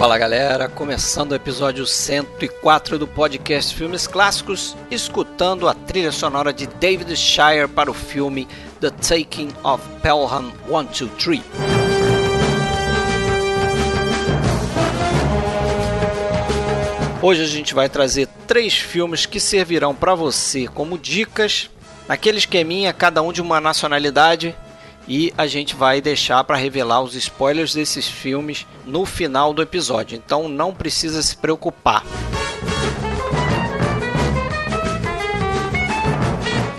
Fala galera, começando o episódio 104 do podcast Filmes Clássicos, escutando a trilha sonora de David Shire para o filme The Taking of Pelham 123. Hoje a gente vai trazer três filmes que servirão para você como dicas, naquele esqueminha, cada um de uma nacionalidade, e a gente vai deixar para revelar os spoilers desses filmes no final do episódio. Então não precisa se preocupar.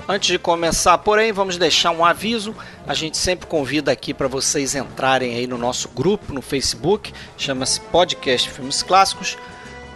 Antes de começar, porém, vamos deixar um aviso. A gente sempre convida aqui para vocês entrarem aí no nosso grupo no Facebook, chama-se Podcast Filmes Clássicos.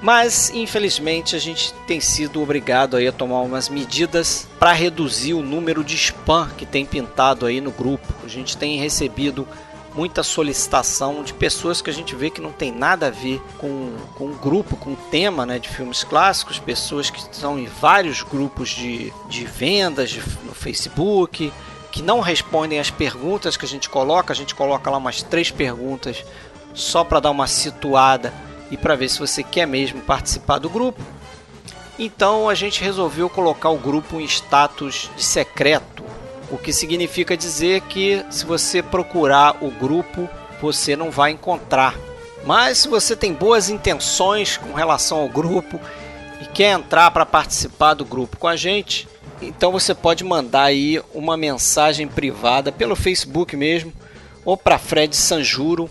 Mas infelizmente a gente tem sido obrigado aí a tomar umas medidas para reduzir o número de spam que tem pintado aí no grupo. A gente tem recebido muita solicitação de pessoas que a gente vê que não tem nada a ver com, com o grupo, com o tema né, de filmes clássicos, pessoas que estão em vários grupos de, de vendas de, no Facebook, que não respondem as perguntas que a gente coloca, a gente coloca lá umas três perguntas só para dar uma situada e para ver se você quer mesmo participar do grupo. Então a gente resolveu colocar o grupo em status de secreto, o que significa dizer que se você procurar o grupo, você não vai encontrar. Mas se você tem boas intenções com relação ao grupo e quer entrar para participar do grupo com a gente, então você pode mandar aí uma mensagem privada pelo Facebook mesmo, ou para Fred Sanjuro,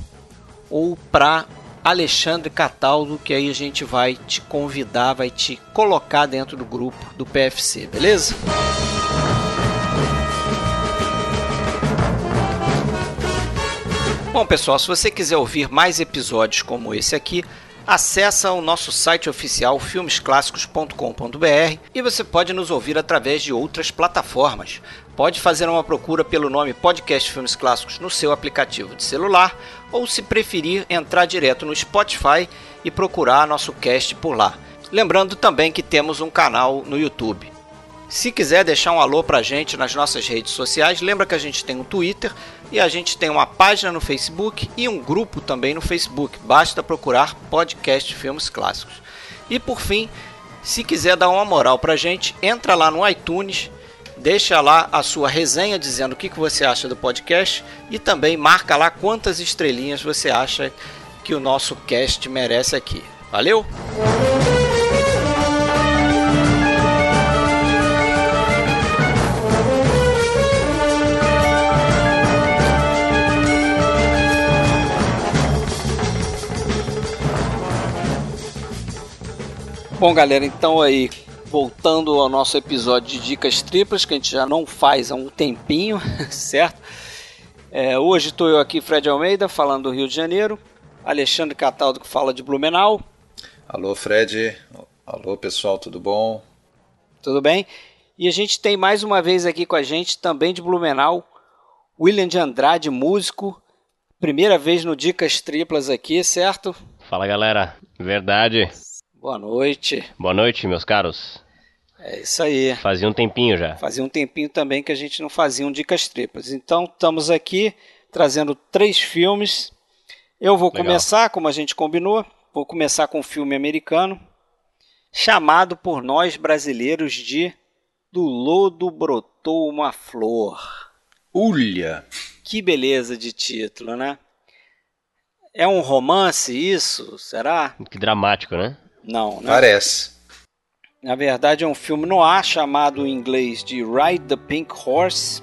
ou para Alexandre Cataldo, que aí a gente vai te convidar, vai te colocar dentro do grupo do PFC, beleza? Bom, pessoal, se você quiser ouvir mais episódios como esse aqui, acessa o nosso site oficial filmesclassicos.com.br e você pode nos ouvir através de outras plataformas. Pode fazer uma procura pelo nome Podcast Filmes Clássicos no seu aplicativo de celular ou, se preferir, entrar direto no Spotify e procurar nosso cast por lá. Lembrando também que temos um canal no YouTube. Se quiser deixar um alô pra gente nas nossas redes sociais, lembra que a gente tem um Twitter e a gente tem uma página no Facebook e um grupo também no Facebook. Basta procurar Podcast Filmes Clássicos. E por fim, se quiser dar uma moral pra gente, entra lá no iTunes Deixa lá a sua resenha dizendo o que, que você acha do podcast e também marca lá quantas estrelinhas você acha que o nosso cast merece aqui. Valeu? Bom, galera, então aí voltando ao nosso episódio de dicas triplas, que a gente já não faz há um tempinho, certo? É, hoje estou eu aqui, Fred Almeida, falando do Rio de Janeiro. Alexandre Cataldo, que fala de Blumenau. Alô, Fred. Alô, pessoal, tudo bom? Tudo bem? E a gente tem mais uma vez aqui com a gente, também de Blumenau, William de Andrade, músico. Primeira vez no Dicas Triplas aqui, certo? Fala galera, verdade. Boa noite. Boa noite, meus caros. É isso aí. Fazia um tempinho já. Fazia um tempinho também que a gente não fazia um Dicas Triplas. Então, estamos aqui trazendo três filmes. Eu vou Legal. começar, como a gente combinou, vou começar com um filme americano chamado por nós brasileiros de Do Lodo Brotou uma Flor. Ulha! Que beleza de título, né? É um romance isso? Será? Que dramático, né? Não, né? Parece. Na verdade, é um filme no ar chamado em inglês de Ride the Pink Horse.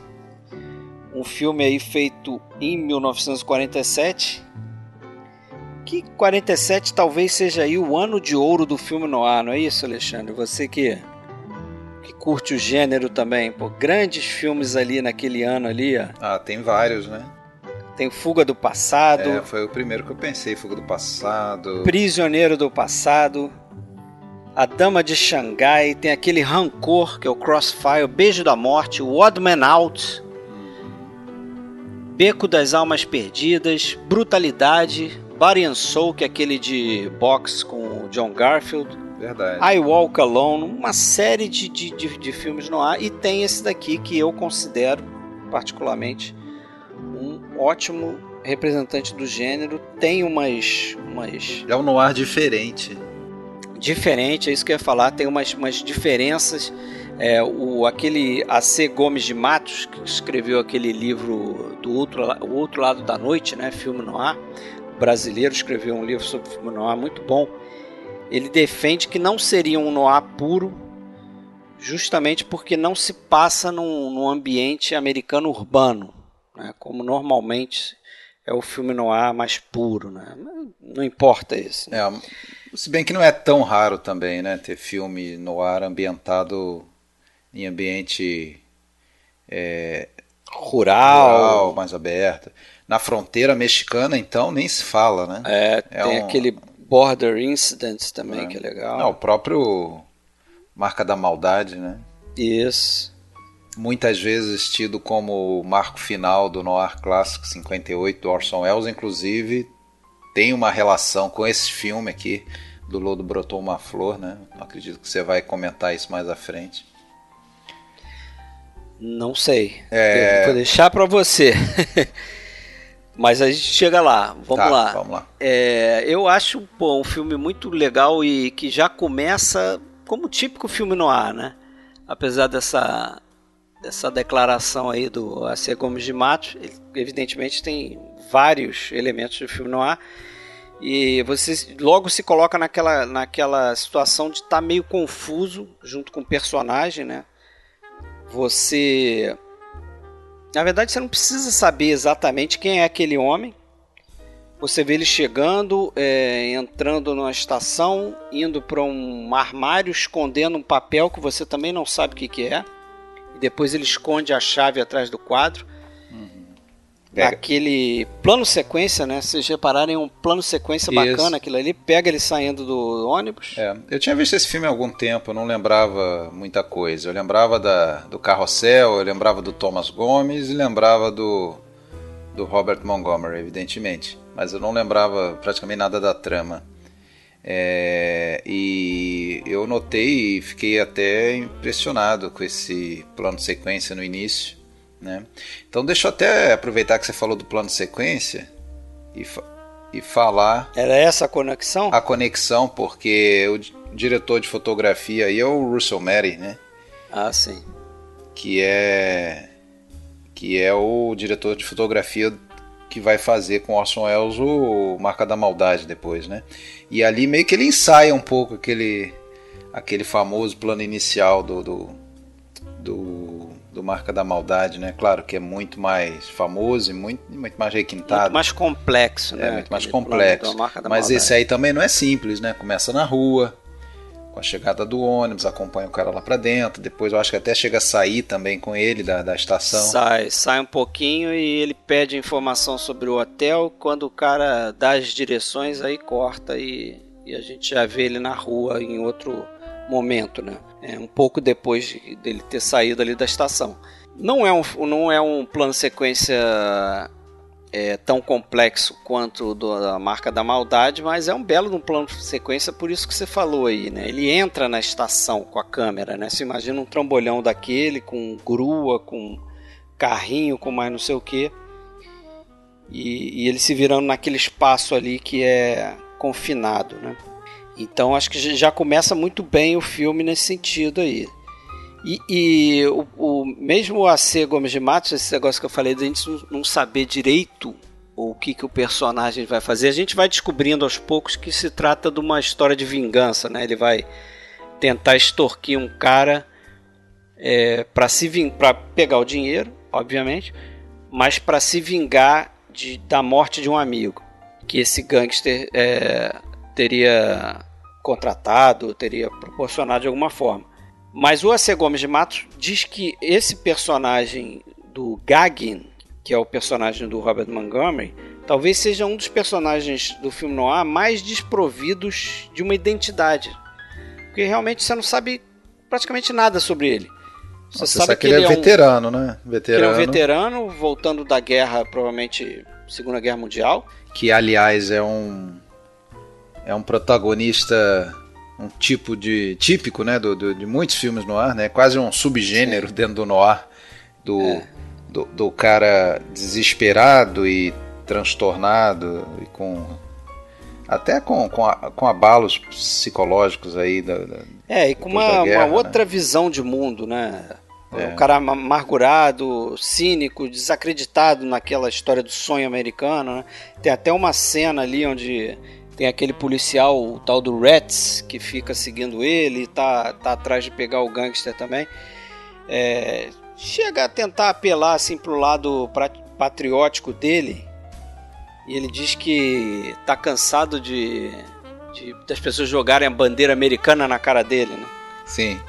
Um filme aí feito em 1947. Que 47 talvez seja aí o ano de ouro do filme no ar, não é isso, Alexandre? Você que que curte o gênero também, pô, grandes filmes ali naquele ano ali, ó. Ah, tem vários, né? Tem Fuga do Passado. É, foi o primeiro que eu pensei, Fuga do Passado. Prisioneiro do Passado. A Dama de Xangai, tem aquele Rancor, que é o Crossfire, Beijo da Morte, o Odd Man Out, Beco das Almas Perdidas, Brutalidade, Body and Soul, que é aquele de box com o John Garfield. Verdade. I Walk Alone, uma série de, de, de, de filmes no ar. E tem esse daqui que eu considero, particularmente, um ótimo representante do gênero, tem umas. umas é um noir diferente. Diferente, é isso que eu ia falar, tem umas, umas diferenças. É, o, aquele A.C. Gomes de Matos, que escreveu aquele livro do outro, o outro Lado da Noite, né, filme noir, brasileiro, escreveu um livro sobre filme noir muito bom. Ele defende que não seria um noir puro, justamente porque não se passa num, num ambiente americano urbano, né, como normalmente é o filme noir mais puro, né? Não importa isso. Né? É, se bem que não é tão raro também, né? Ter filme noir ambientado em ambiente é, rural. rural. mais aberto. Na fronteira mexicana, então, nem se fala, né? É, é tem um... aquele Border Incidents também, é. que é legal. Não, o próprio Marca da Maldade, né? Isso muitas vezes tido como marco final do noir clássico 58 do Orson Welles, inclusive tem uma relação com esse filme aqui do Lodo Brotou uma Flor, né? Acredito que você vai comentar isso mais à frente. Não sei. É... Vou deixar para você. Mas a gente chega lá. Vamos tá, lá. Vamos lá. É, eu acho pô, um filme muito legal e que já começa como típico filme no ar, né? Apesar dessa dessa declaração aí do A.C. Gomes de Matos, ele, evidentemente tem vários elementos do filme no ar e você logo se coloca naquela, naquela situação de estar tá meio confuso junto com o personagem, né? Você na verdade você não precisa saber exatamente quem é aquele homem. Você vê ele chegando, é, entrando numa estação, indo para um armário, escondendo um papel que você também não sabe o que, que é depois ele esconde a chave atrás do quadro. Uhum. Aquele plano sequência, né? Vocês repararem um plano sequência Isso. bacana aquilo ali, pega ele saindo do ônibus. É, eu tinha visto esse filme há algum tempo, eu não lembrava muita coisa. Eu lembrava da, do Carrossel, eu lembrava do Thomas Gomes e lembrava do, do Robert Montgomery, evidentemente. Mas eu não lembrava praticamente nada da trama. É, e eu notei e fiquei até impressionado com esse plano de sequência no início. Né? Então deixa eu até aproveitar que você falou do plano de sequência e, fa e falar. Era essa a conexão? A conexão, porque o diretor de fotografia aí é o Russell Mary, né? Ah, sim. Que é que é o diretor de fotografia que vai fazer com Orson Welles o Marca da Maldade depois, né? E ali meio que ele ensaia um pouco aquele aquele famoso plano inicial do, do, do, do Marca da Maldade, né? Claro que é muito mais famoso e muito, muito mais requintado. Muito mais complexo, né? É, muito mais complexo. Mas maldade. esse aí também não é simples, né? Começa na rua, com a chegada do ônibus, acompanha o cara lá para dentro. Depois eu acho que até chega a sair também com ele da, da estação. Sai, sai um pouquinho e ele pede informação sobre o hotel. Quando o cara dá as direções, aí corta e, e a gente já vê ele na rua em outro momento, né? É, um pouco depois dele ter saído ali da estação. Não é um, não é um plano sequência é, tão complexo quanto do, da marca da maldade, mas é um belo um plano de sequência, por isso que você falou aí, né? Ele entra na estação com a câmera, né? Você imagina um trambolhão daquele, com grua, com carrinho, com mais não sei o que. E, e ele se virando naquele espaço ali que é confinado, né? Então acho que já começa muito bem o filme nesse sentido aí. E, e o, o, mesmo AC Gomes de Matos, esse negócio que eu falei, da gente não saber direito o que, que o personagem vai fazer, a gente vai descobrindo aos poucos que se trata de uma história de vingança, né? Ele vai tentar extorquir um cara é, para se para pegar o dinheiro, obviamente, mas para se vingar de, da morte de um amigo que esse gangster é, teria contratado, teria proporcionado de alguma forma. Mas o A.C. Gomes de Matos diz que esse personagem do Gagin, que é o personagem do Robert Montgomery, talvez seja um dos personagens do filme noir mais desprovidos de uma identidade. Porque realmente você não sabe praticamente nada sobre ele. Você, Nossa, sabe que ele, ele é, um, veterano, né? Veterano. ele é um veterano, voltando da guerra, provavelmente Segunda Guerra Mundial. Que, aliás, é um é um protagonista um tipo de típico, né, do, do, de muitos filmes no ar, né, quase um subgênero Sim. dentro do noir, do, é. do, do, cara desesperado e transtornado e com até com, com, a, com abalos psicológicos aí da, da é e com uma, guerra, uma né? outra visão de mundo né é. o cara amargurado cínico desacreditado naquela história do sonho americano né? tem até uma cena ali onde tem aquele policial, o tal do Rats, que fica seguindo ele, tá, tá atrás de pegar o gangster também. É, chega a tentar apelar assim pro lado patriótico dele. E ele diz que tá cansado de, de das pessoas jogarem a bandeira americana na cara dele, né? Sim.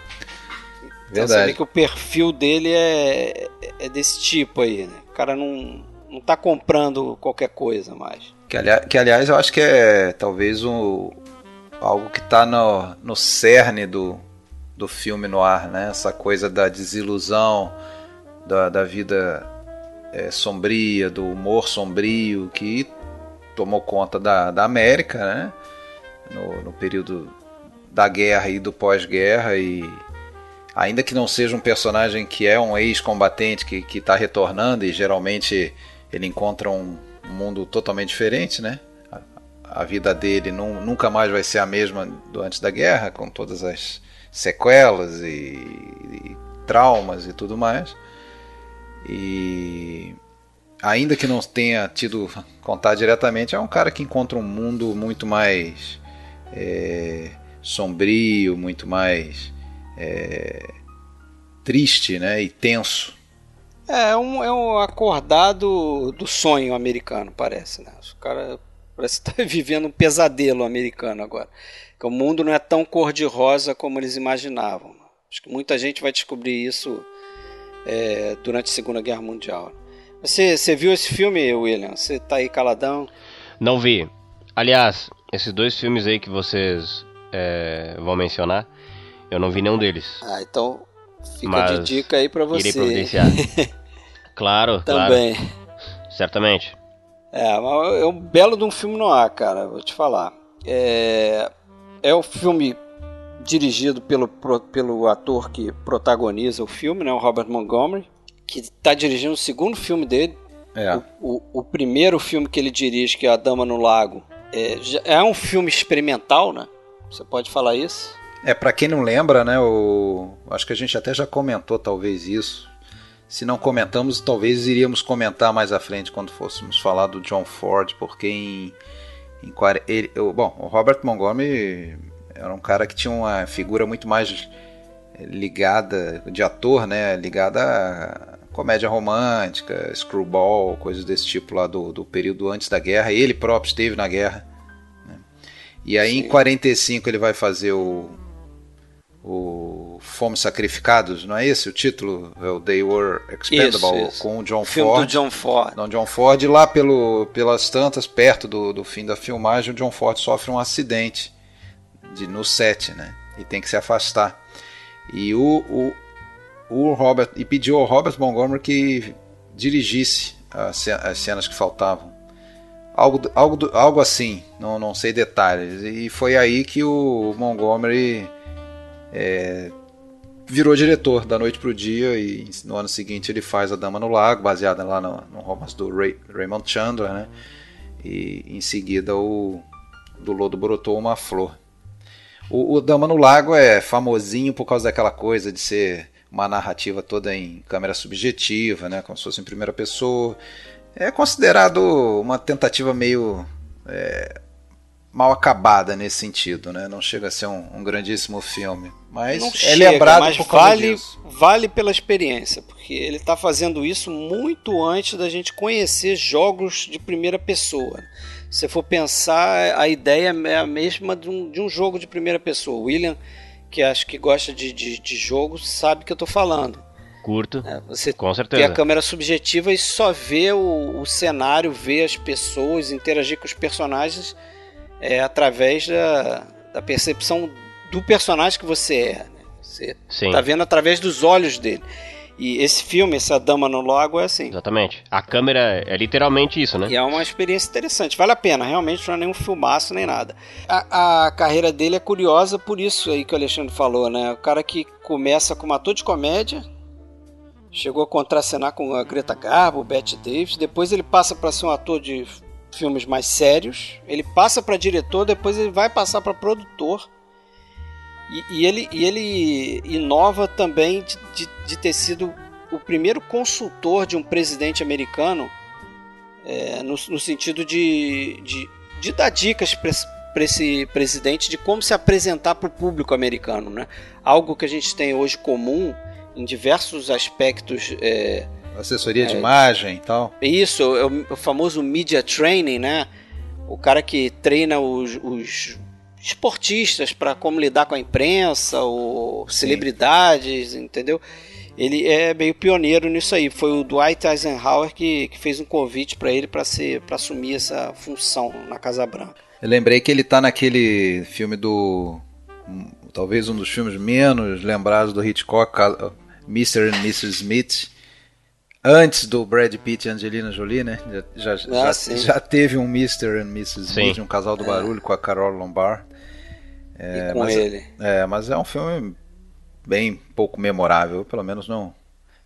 Então Verdade. você vê que o perfil dele é, é desse tipo aí, né? O cara não, não tá comprando qualquer coisa mais. Que, ali, que aliás eu acho que é talvez um, algo que está no, no cerne do, do filme no ar, né? Essa coisa da desilusão, da, da vida é, sombria, do humor sombrio que tomou conta da, da América, né? No, no período da guerra e do pós-guerra e ainda que não seja um personagem que é um ex-combatente que está retornando e geralmente ele encontra um, um mundo totalmente diferente, né? A, vida dele nunca mais vai ser a mesma do antes da guerra, com todas as sequelas e, e traumas e tudo mais. E ainda que não tenha tido contato diretamente, é um cara que encontra um mundo muito mais é, sombrio, muito mais é, triste né, e tenso é, um, é um acordado do sonho americano, parece, né? O cara parece estar tá vivendo um pesadelo americano agora. Que o mundo não é tão cor-de-rosa como eles imaginavam. Acho que muita gente vai descobrir isso é, durante a Segunda Guerra Mundial. Você, você viu esse filme, William? Você tá aí caladão? Não vi. Aliás, esses dois filmes aí que vocês é, vão mencionar, eu não vi nenhum deles. Ah, então fica Mas de dica aí pra você. Irei providenciar. Claro, Também. Claro. Certamente. É, é um belo de um filme no ar, cara, vou te falar. É, é o filme dirigido pelo, pelo ator que protagoniza o filme, né, o Robert Montgomery, que está dirigindo o segundo filme dele. É. O, o, o, primeiro filme que ele dirige, que é A Dama no Lago, é, é um filme experimental, né? Você pode falar isso? É, para quem não lembra, né, o, acho que a gente até já comentou talvez isso, se não comentamos, talvez iríamos comentar mais à frente quando fôssemos falar do John Ford, porque em, em ele, bom, o Robert Montgomery era um cara que tinha uma figura muito mais ligada de ator, né, ligada a comédia romântica, screwball, coisas desse tipo lá do, do período antes da guerra. Ele próprio esteve na guerra. Né? E aí Sim. em 45 ele vai fazer o o Fomos Sacrificados, não é esse o título? É o They Were Expendable, isso, isso. com o John Filme Ford. Do John Ford. Não, John Ford, lá pelo, pelas tantas, perto do, do fim da filmagem, o John Ford sofre um acidente de, no set, né? E tem que se afastar. E o, o, o Robert e pediu ao Robert Montgomery que dirigisse as, as cenas que faltavam. Algo, algo, algo assim, não, não sei detalhes. E foi aí que o Montgomery é, virou diretor da noite pro dia e no ano seguinte ele faz A Dama no Lago, baseada lá no, no romance do Ray, Raymond Chandler, né? E em seguida o do Lodo brotou uma flor. O, o Dama no Lago é famosinho por causa daquela coisa de ser uma narrativa toda em câmera subjetiva, né? Como se fosse em primeira pessoa. É considerado uma tentativa meio é, mal acabada nesse sentido, né? Não chega a ser um, um grandíssimo filme, mas não é chega, lembrado mas por causa vale, disso. vale pela experiência, porque ele está fazendo isso muito antes da gente conhecer jogos de primeira pessoa. Se for pensar, a ideia é a mesma de um, de um jogo de primeira pessoa. O William, que acho que gosta de, de, de jogo, sabe o que eu estou falando. Curto. É, você com certeza. tem a câmera subjetiva e só vê o, o cenário, vê as pessoas, interagir com os personagens é através da, da percepção do personagem que você é. Né? Você Sim. tá vendo através dos olhos dele. E esse filme, essa Dama no Lago, é assim. Exatamente. A câmera é literalmente isso, né? E é uma experiência interessante. Vale a pena, realmente não é nenhum filmaço nem nada. A, a carreira dele é curiosa por isso aí que o Alexandre falou, né? O cara que começa como ator de comédia, chegou a contracenar com a Greta Garbo, Bette Davis. Depois ele passa para ser um ator de filmes mais sérios. Ele passa para diretor, depois ele vai passar para produtor. E, e, ele, e ele inova também de, de, de, ter sido o primeiro consultor de um presidente americano é, no, no, sentido de, de, de dar dicas para esse presidente de como se apresentar para o público americano. Né? Algo que a gente tem hoje comum em diversos aspectos. É, Assessoria de é, imagem e tal. Isso, é o, o, famoso media training, né? O cara que treina os, os esportistas para como lidar com a imprensa, ou Sim. celebridades, entendeu? Ele é meio pioneiro nisso aí. Foi o Dwight Eisenhower que, que fez um convite para ele para ser para assumir essa função na Casa Branca. Eu lembrei que ele tá naquele filme do talvez um dos filmes menos lembrados do Hitchcock, Mr. and Mrs. Smith, antes do Brad Pitt e Angelina Jolie, né? Já, já, ah, já, já teve um Mr. and Mrs. Smith, um casal do é. barulho com a Carol Lombard. É, e com mas, ele. É, mas é um filme bem pouco memorável, pelo menos não.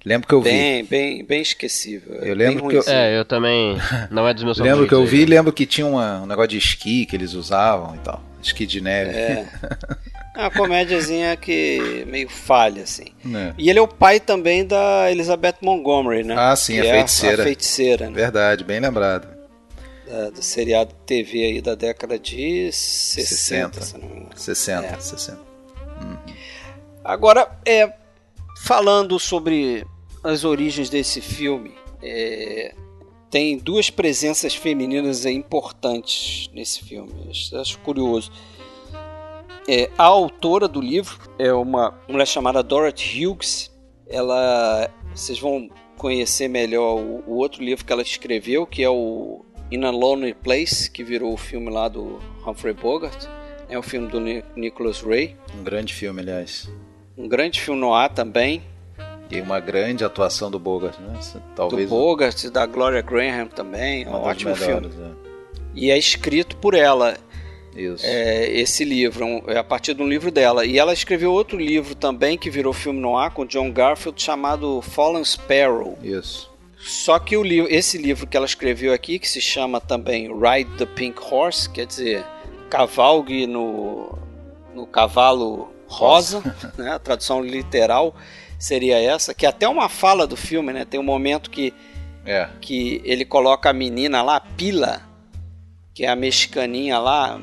Lembro que eu bem, vi. Bem, bem esquecível. Eu lembro que eu... É, eu também. Não é dos meus Lembro que eu vi, lembro que tinha uma, um negócio de esqui que eles usavam e tal. Esqui de neve. É. É uma comédiazinha que meio falha, assim. É. E ele é o pai também da Elizabeth Montgomery, né? Ah, sim, a feiticeira. É a, a feiticeira, né? Verdade, bem lembrado. Da, do seriado TV aí da década de 60. 60, 60, é. 60. Uhum. Agora, é, falando sobre as origens desse filme, é, tem duas presenças femininas importantes nesse filme. Acho curioso. É, a autora do livro é uma mulher chamada Dorothy Hughes. Ela, vocês vão conhecer melhor o, o, outro livro que ela escreveu, que é o In a Lonely Place, que virou o filme lá do Humphrey Bogart. É o filme do Nicholas Ray. Um grande filme, aliás. Um grande filme no ar também. E uma grande atuação do Bogart, né? Talvez do Bogart da Gloria Graham também. Um ótimo melhores, filme. É. E é escrito por ela. É, esse livro, é a partir de um livro dela. E ela escreveu outro livro também que virou filme no ar com John Garfield chamado Fallen Sparrow. Isso. Só que o livro, esse livro que ela escreveu aqui, que se chama também Ride the Pink Horse, quer dizer, cavalgue no, no cavalo rosa, né? a tradução literal seria essa, que é até uma fala do filme, né? Tem um momento que, é. que ele coloca a menina lá, Pila, que é a mexicaninha lá,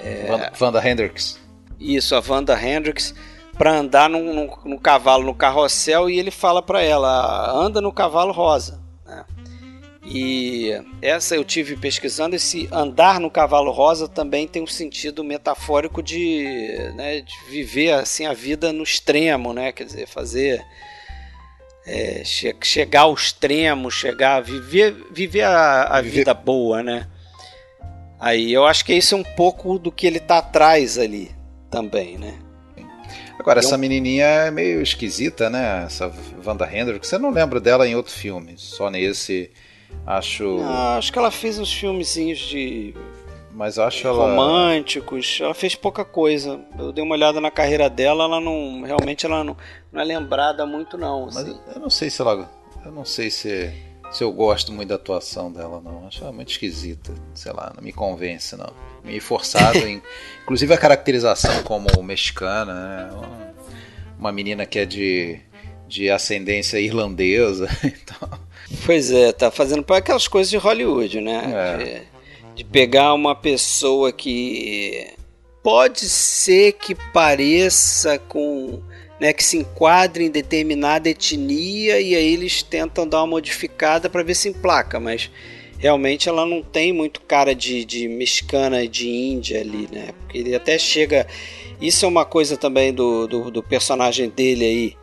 é, Wanda Hendricks. Isso, a Wanda Hendricks, para andar no, no, no, cavalo, no carrossel, e ele fala para ela: anda no cavalo rosa. Né? E essa eu tive pesquisando. Esse andar no cavalo rosa também tem um sentido metafórico de, né, de viver assim a vida no extremo, né? Quer dizer, fazer. É, che chegar ao extremo, chegar, viver, viver a, a viver. vida boa, né? Aí eu acho que isso é um pouco do que ele tá atrás ali também, né? Agora, essa menininha é meio esquisita, né? Essa Wanda Hendricks. Você não lembra dela em outro filme, só nesse. Acho. Ah, acho que ela fez uns filmezinhos de. Mas acho ela. Românticos. Ela fez pouca coisa. Eu dei uma olhada na carreira dela, ela não. Realmente ela não, não é lembrada muito, não. Mas assim. eu não sei se ela. Eu não sei se se eu gosto muito da atuação dela, não. Acho ela muito esquisita. Sei lá, não me convence, não. Meio forçado. em... Inclusive a caracterização como mexicana, né? Uma menina que é de, de ascendência irlandesa. Então... Pois é, tá fazendo para aquelas coisas de Hollywood, né? É. De, de pegar uma pessoa que pode ser que pareça com né, que se enquadre em determinada etnia e aí eles tentam dar uma modificada para ver se emplaca, mas realmente ela não tem muito cara de, de mexicana de índia ali, né? Porque ele até chega. Isso é uma coisa também do, do, do personagem dele aí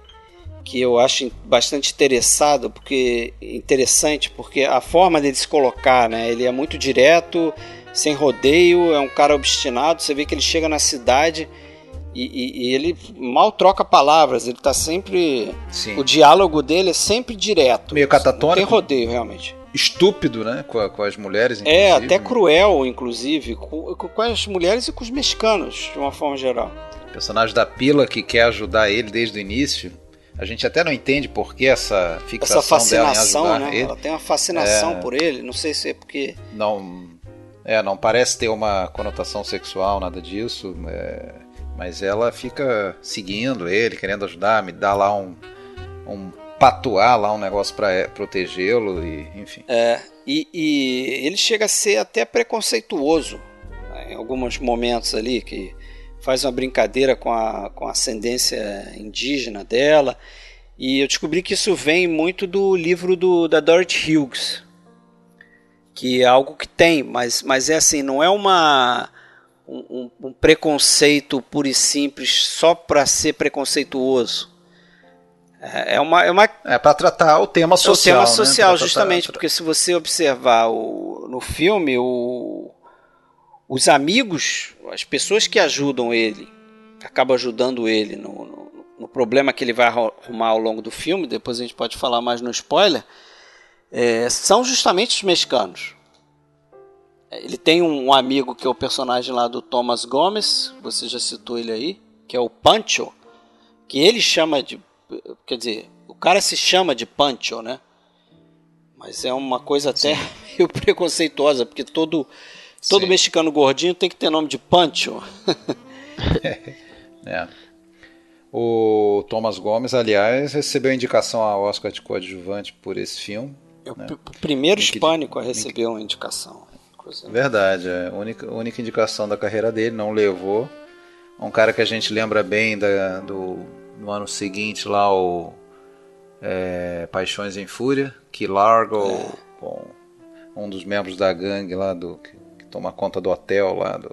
que eu acho bastante interessado porque interessante porque a forma dele se colocar, né? Ele é muito direto, sem rodeio, é um cara obstinado. Você vê que ele chega na cidade e, e, e, ele mal troca palavras, ele tá sempre. Sim. O diálogo dele é sempre direto. Meio catatônico. Não tem rodeio, realmente. Estúpido, né? Com, com as mulheres, inclusive. É, até cruel, inclusive, com, com as mulheres e com os mexicanos, de uma forma geral. O personagem da Pila que quer ajudar ele desde o início, a gente até não entende por que essa fixação essa fascinação, dela em ajudar né? ele. Ela tem uma fascinação É. por ele. Não sei se é porque Não, é, não parece ter uma conotação sexual, nada disso. é, mas ela fica seguindo ele, querendo ajudar, me dá lá um, um patuar lá um negócio para protegê-lo e enfim. É, e, e ele chega a ser até preconceituoso né, em alguns momentos ali, que faz uma brincadeira com a, com a ascendência indígena dela. E eu descobri que isso vem muito do livro do, da Dorothy Hughes, que é algo que tem, mas, mas é assim, não é uma um, um- um preconceito puro e simples só para ser preconceituoso. É é uma, é uma É para tratar o tema social. é o né? tema social, tratar- justamente, porque se você observar o, no filme, o, os amigos, as pessoas que ajudam ele, que acabam ajudando ele no, no- no problema que ele vai arru- arrumar ao longo do filme, depois a gente pode falar mais no spoiler, é, são justamente os mexicanos. É, Ele tem um amigo que é o personagem lá do Thomas Gomes, você já citou ele aí, que é o Pancho, que ele chama de. Quer dizer, o cara se chama de Pancho, né? Mas é uma coisa até meio preconceituosa, porque todo, todo Sim. mexicano gordinho tem que ter nome de Pancho. É. O Thomas Gomes, aliás, recebeu indicação a Oscar de coadjuvante por esse filme. É o né? primeiro hispânico a receber uma indicação. Coisa- Verdade, é a única, única indicação da carreira dele, não levou. Um cara que a gente lembra bem da, do no ano seguinte lá, o é, Paixões em Fúria, que Largo, com um dos membros da gangue lá do que, que toma conta do hotel lá do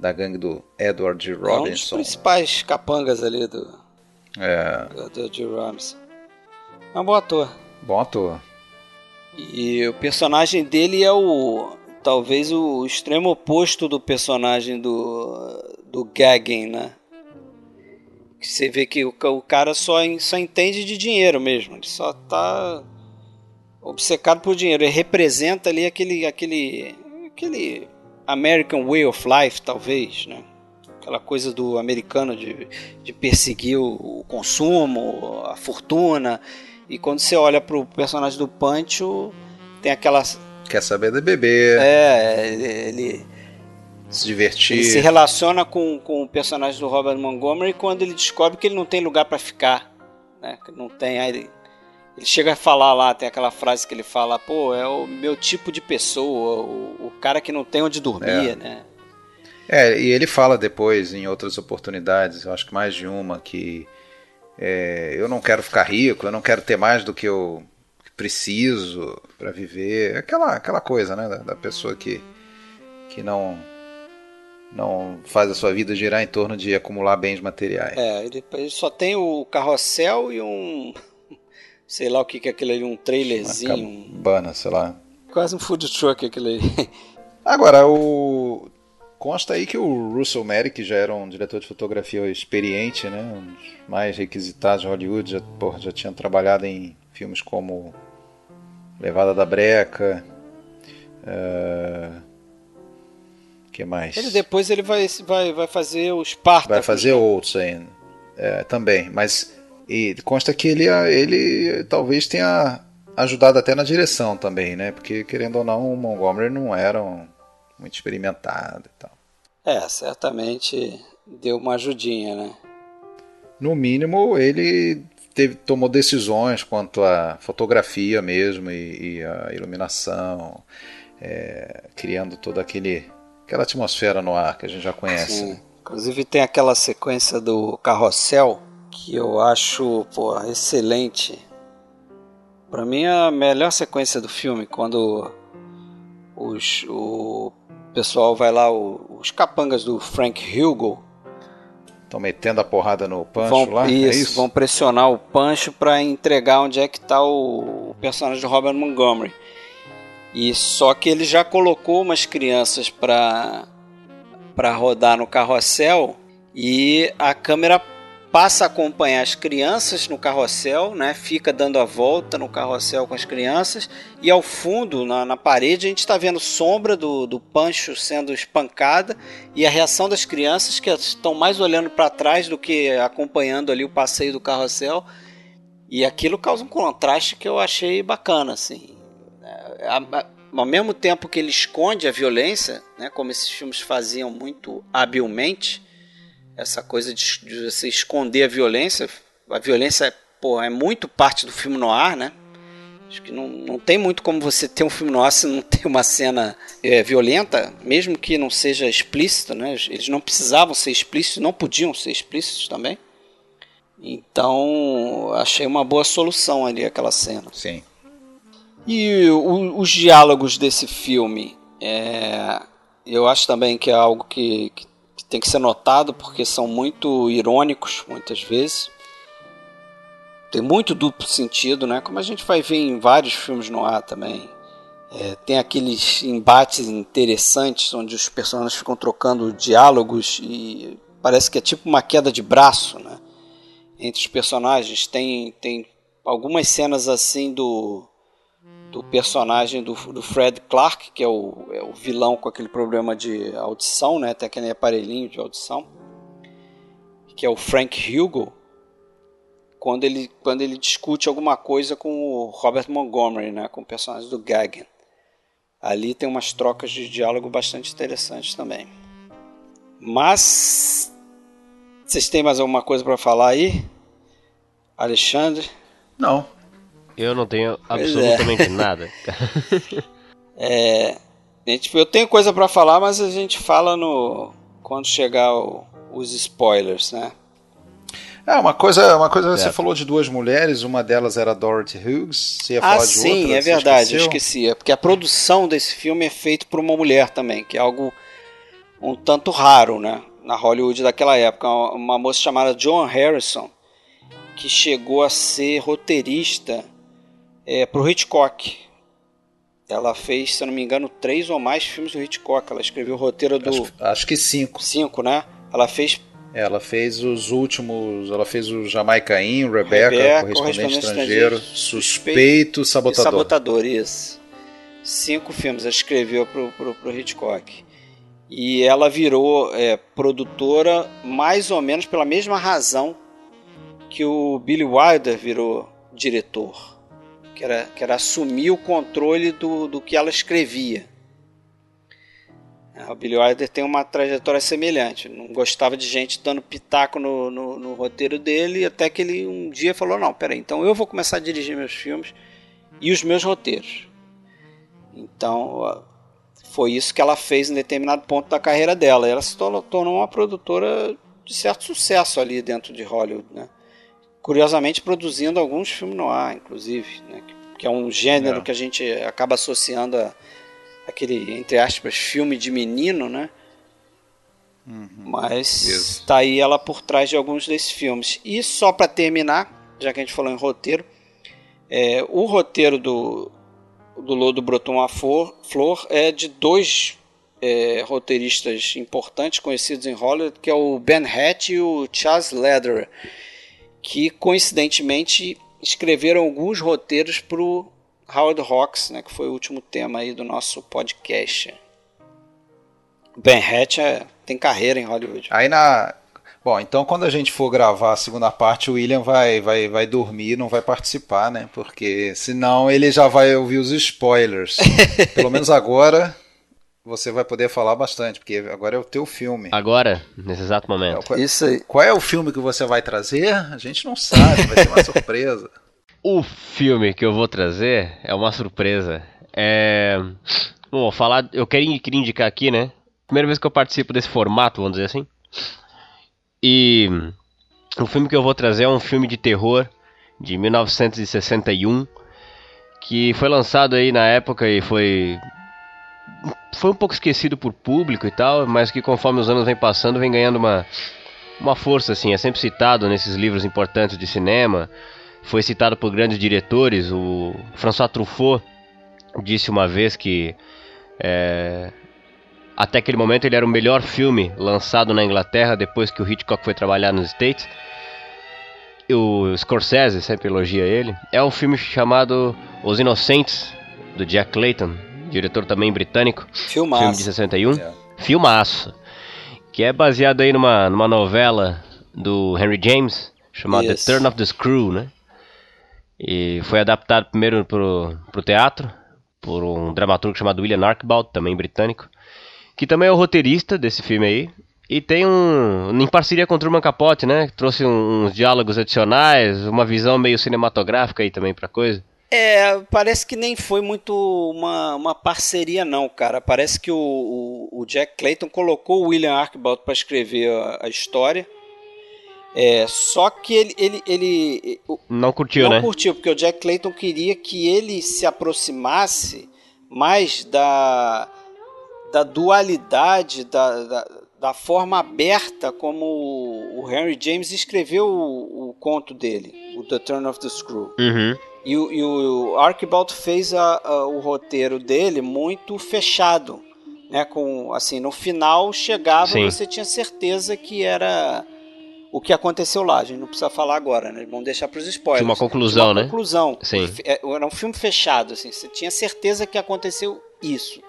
da gangue do Edward G. É um dos Robinson. principais capangas ali do, É, do, do Jill Robinson. É um bom ator. bom ator. E o personagem dele é o. Talvez o extremo oposto do personagem do. do Gagging, né? Você vê que o, o cara só, só entende de dinheiro mesmo. Ele só tá obcecado por dinheiro. Ele representa ali aquele. aquele. aquele American Way of Life, talvez, né? Aquela coisa do americano de, de perseguir o, o consumo, a fortuna. E quando você olha pro personagem do Pancho, tem aquela. Quer saber de beber, É, ele, se divertir. ele se relaciona com, com o personagem do Robert Montgomery quando ele descobre que ele não tem lugar para ficar. Né? Não tem. Aí ele, ele chega a falar lá, tem aquela frase que ele fala: pô, é o meu tipo de pessoa, o, o cara que não tem onde dormir, É. né? É, e ele fala depois, em outras oportunidades, eu acho que mais de uma, que é, eu não quero ficar rico, eu não quero ter mais do que eu preciso para viver. Aquela, aquela coisa, né, da, da pessoa que, que não, não faz a sua vida girar em torno de acumular bens materiais. É, ele, ele só tem o carrossel e um. Sei lá o que, que é aquele ali, um trailerzinho. Cabana, sei lá. quase um food truck aquele ali. Agora, o... consta aí que o Russell Merrick já era um diretor de fotografia experiente, né? Um dos mais requisitados de Hollywood, já, porra, já tinha trabalhado em filmes como Levada da Breca. eh, que mais? Ele depois ele vai, vai, vai fazer o Spartacus. Vai fazer outros ainda. É, também, mas e consta que ele, ele talvez tenha ajudado até na direção também, né? Porque, querendo ou não, o Montgomery não era um, muito experimentado e tal. É, certamente deu uma ajudinha, né? No mínimo, ele teve, tomou decisões quanto à fotografia mesmo e, e a iluminação, é, criando toda aquele, aquela atmosfera no ar que a gente já conhece. Sim. né? Inclusive tem aquela sequência do carrossel que eu acho pô, excelente. Pra mim é a melhor sequência do filme quando os, o pessoal vai lá, os capangas do Frank Hugo Estão metendo a porrada no pancho vão, lá? isso, é isso? vão pressionar o Pancho para entregar onde é que tá o, o personagem de Robert Montgomery. E só que ele já colocou umas crianças para para rodar no carrossel e a câmera passa a acompanhar as crianças no carrossel, né? Fica dando a volta no carrossel com as crianças e ao fundo, na, na parede, a gente está vendo sombra do, do Pancho sendo espancada e a reação das crianças que estão mais olhando para trás do que acompanhando ali o passeio do carrossel. E aquilo causa um contraste que eu achei bacana, assim. É, ao mesmo tempo que ele esconde a violência, né, como esses filmes faziam muito habilmente, essa coisa de, de você esconder a violência. A violência pô, é muito parte do filme no ar, né? Acho que não, não tem muito como você ter um filme noir se não tem uma cena é, violenta, mesmo que não seja explícito, né? Eles não precisavam ser explícitos, não podiam ser explícitos também. Então, achei uma boa solução ali aquela cena. Sim. E o, os diálogos desse filme, é, eu acho também que é algo que, que tem que ser notado porque são muito irônicos muitas vezes. Tem muito duplo sentido, né? Como a gente vai ver em vários filmes no ar também. É, tem aqueles embates interessantes onde os personagens ficam trocando diálogos e parece que é tipo uma queda de braço, né? Entre os personagens tem tem algumas cenas assim do do personagem do, do Fred Clark, que é o, é o, vilão com aquele problema de audição, né? Tem aquele aparelhinho de audição, que é o Frank Hugo, quando ele, quando ele discute alguma coisa com o Robert Montgomery, né? Com o personagem do Gagan. Ali tem umas trocas de diálogo bastante interessantes também. Mas vocês têm mais alguma coisa para falar aí, Alexandre? Não. Eu não tenho absolutamente é. nada. é, gente, eu tenho coisa para falar, mas a gente fala no quando chegar o, os spoilers, né? É, uma coisa, uma coisa você falou de duas mulheres, uma delas era Dorothy Hughes, você ia ah, falar de sim, outra, é verdade, eu esqueci. É porque a produção desse filme é feita por uma mulher também, que é algo um tanto raro, né? Na Hollywood daquela época. Uma moça chamada Joan Harrison, que chegou a ser roteirista é, para o Hitchcock. Ela fez, se eu não me engano, três ou mais filmes do Hitchcock. Ela escreveu o roteiro do. Acho, acho que cinco. Cinco, né? Ela fez. Ela fez os últimos. Ela fez o Jamaicaim, Rebecca, Rebecca correspondente, correspondente estrangeiro, Suspeito, Sabotador. Sabotador, isso. Cinco filmes ela escreveu pro, pro, pro Hitchcock. E ela virou é, produtora mais ou menos pela mesma razão que o Billy Wilder virou diretor que era, que era assumir o controle do, do que ela escrevia. O Billy Wilder tem uma trajetória semelhante. Não gostava de gente dando pitaco no, no, no, roteiro dele, até que ele um dia falou: Não, peraí, então eu vou começar a dirigir meus filmes e os meus roteiros. Então foi isso que ela fez em determinado ponto da carreira dela. Ela se tornou, tornou uma produtora de certo sucesso ali dentro de Hollywood. Né? Curiosamente produzindo alguns filmes no ar, inclusive, né? que é um gênero é. que a gente acaba associando a aquele, entre aspas, filme de menino, né? Uhum. Mas está aí ela por trás de alguns desses filmes. E só para terminar, já que a gente falou em roteiro, é, o roteiro do, do Lodo Broton a Flor, Flor é de dois é, roteiristas importantes conhecidos em Hollywood, que é o Ben Hatch e o Charles Lederer que coincidentemente escreveram alguns roteiros para o Howard Hawks, né, que foi o último tema aí do nosso podcast. Ben Hatch é, tem carreira em Hollywood. Aí na Bom, então quando a gente for gravar a segunda parte, o William vai, vai, vai dormir, não vai participar, né? Porque senão ele já vai ouvir os spoilers. Pelo menos agora você vai poder falar bastante, porque agora é o teu filme. Agora, nesse exato momento. Qual, Isso aí. Qual é o filme que você vai trazer? A gente não sabe, vai ser uma surpresa. O filme que eu vou trazer é uma surpresa. É. Bom, falar. Eu queria, queria indicar aqui, né? Primeira vez que eu participo desse formato, vamos dizer assim. E. O filme que eu vou trazer é um filme de terror de 1961 que foi lançado aí na época e foi foi um pouco esquecido por público e tal, mas que conforme os anos vem passando vem ganhando uma, uma força assim, é sempre citado nesses livros importantes de cinema, foi citado por grandes diretores, o François Truffaut disse uma vez que é, até aquele momento ele era o melhor filme lançado na Inglaterra depois que o Hitchcock foi trabalhar nos States. o Scorsese sempre elogia ele, é um filme chamado Os Inocentes, do Jack Clayton, diretor também britânico. Filmaço. Filme de 61. É. Filmaço. Que é baseado aí numa, numa novela do Henry James, chamada Isso. The Turn of the Screw, né? E foi adaptado primeiro pro, pro teatro, por um dramaturgo chamado William Archibald, também britânico, que também é o roteirista desse filme aí. E tem um. em parceria com o Truman Capote, né? Trouxe uns diálogos adicionais, uma visão meio cinematográfica aí também pra coisa. É, parece que nem foi muito uma, uma parceria, não, cara. Parece que o, o, o Jack Clayton colocou o William Archibald para escrever a, a história. É, só que ele, ele, ele Não curtiu, não né? curtiu, porque o Jack Clayton queria que ele se aproximasse mais da, da dualidade, da, da, da forma aberta como o Henry James escreveu o, o conto dele, o The Turn of the Screw. Uhum. E, o- e o Archibald fez a- a- o roteiro dele muito fechado, né? Com assim, no final chegava Sim. e você tinha certeza que era o que aconteceu lá. A gente não precisa falar agora, né? Vamos deixar para os spoilers. Tinha uma conclusão, uma né? Conclusão. Sim. É, Era um filme fechado, assim. Você tinha certeza que aconteceu isso.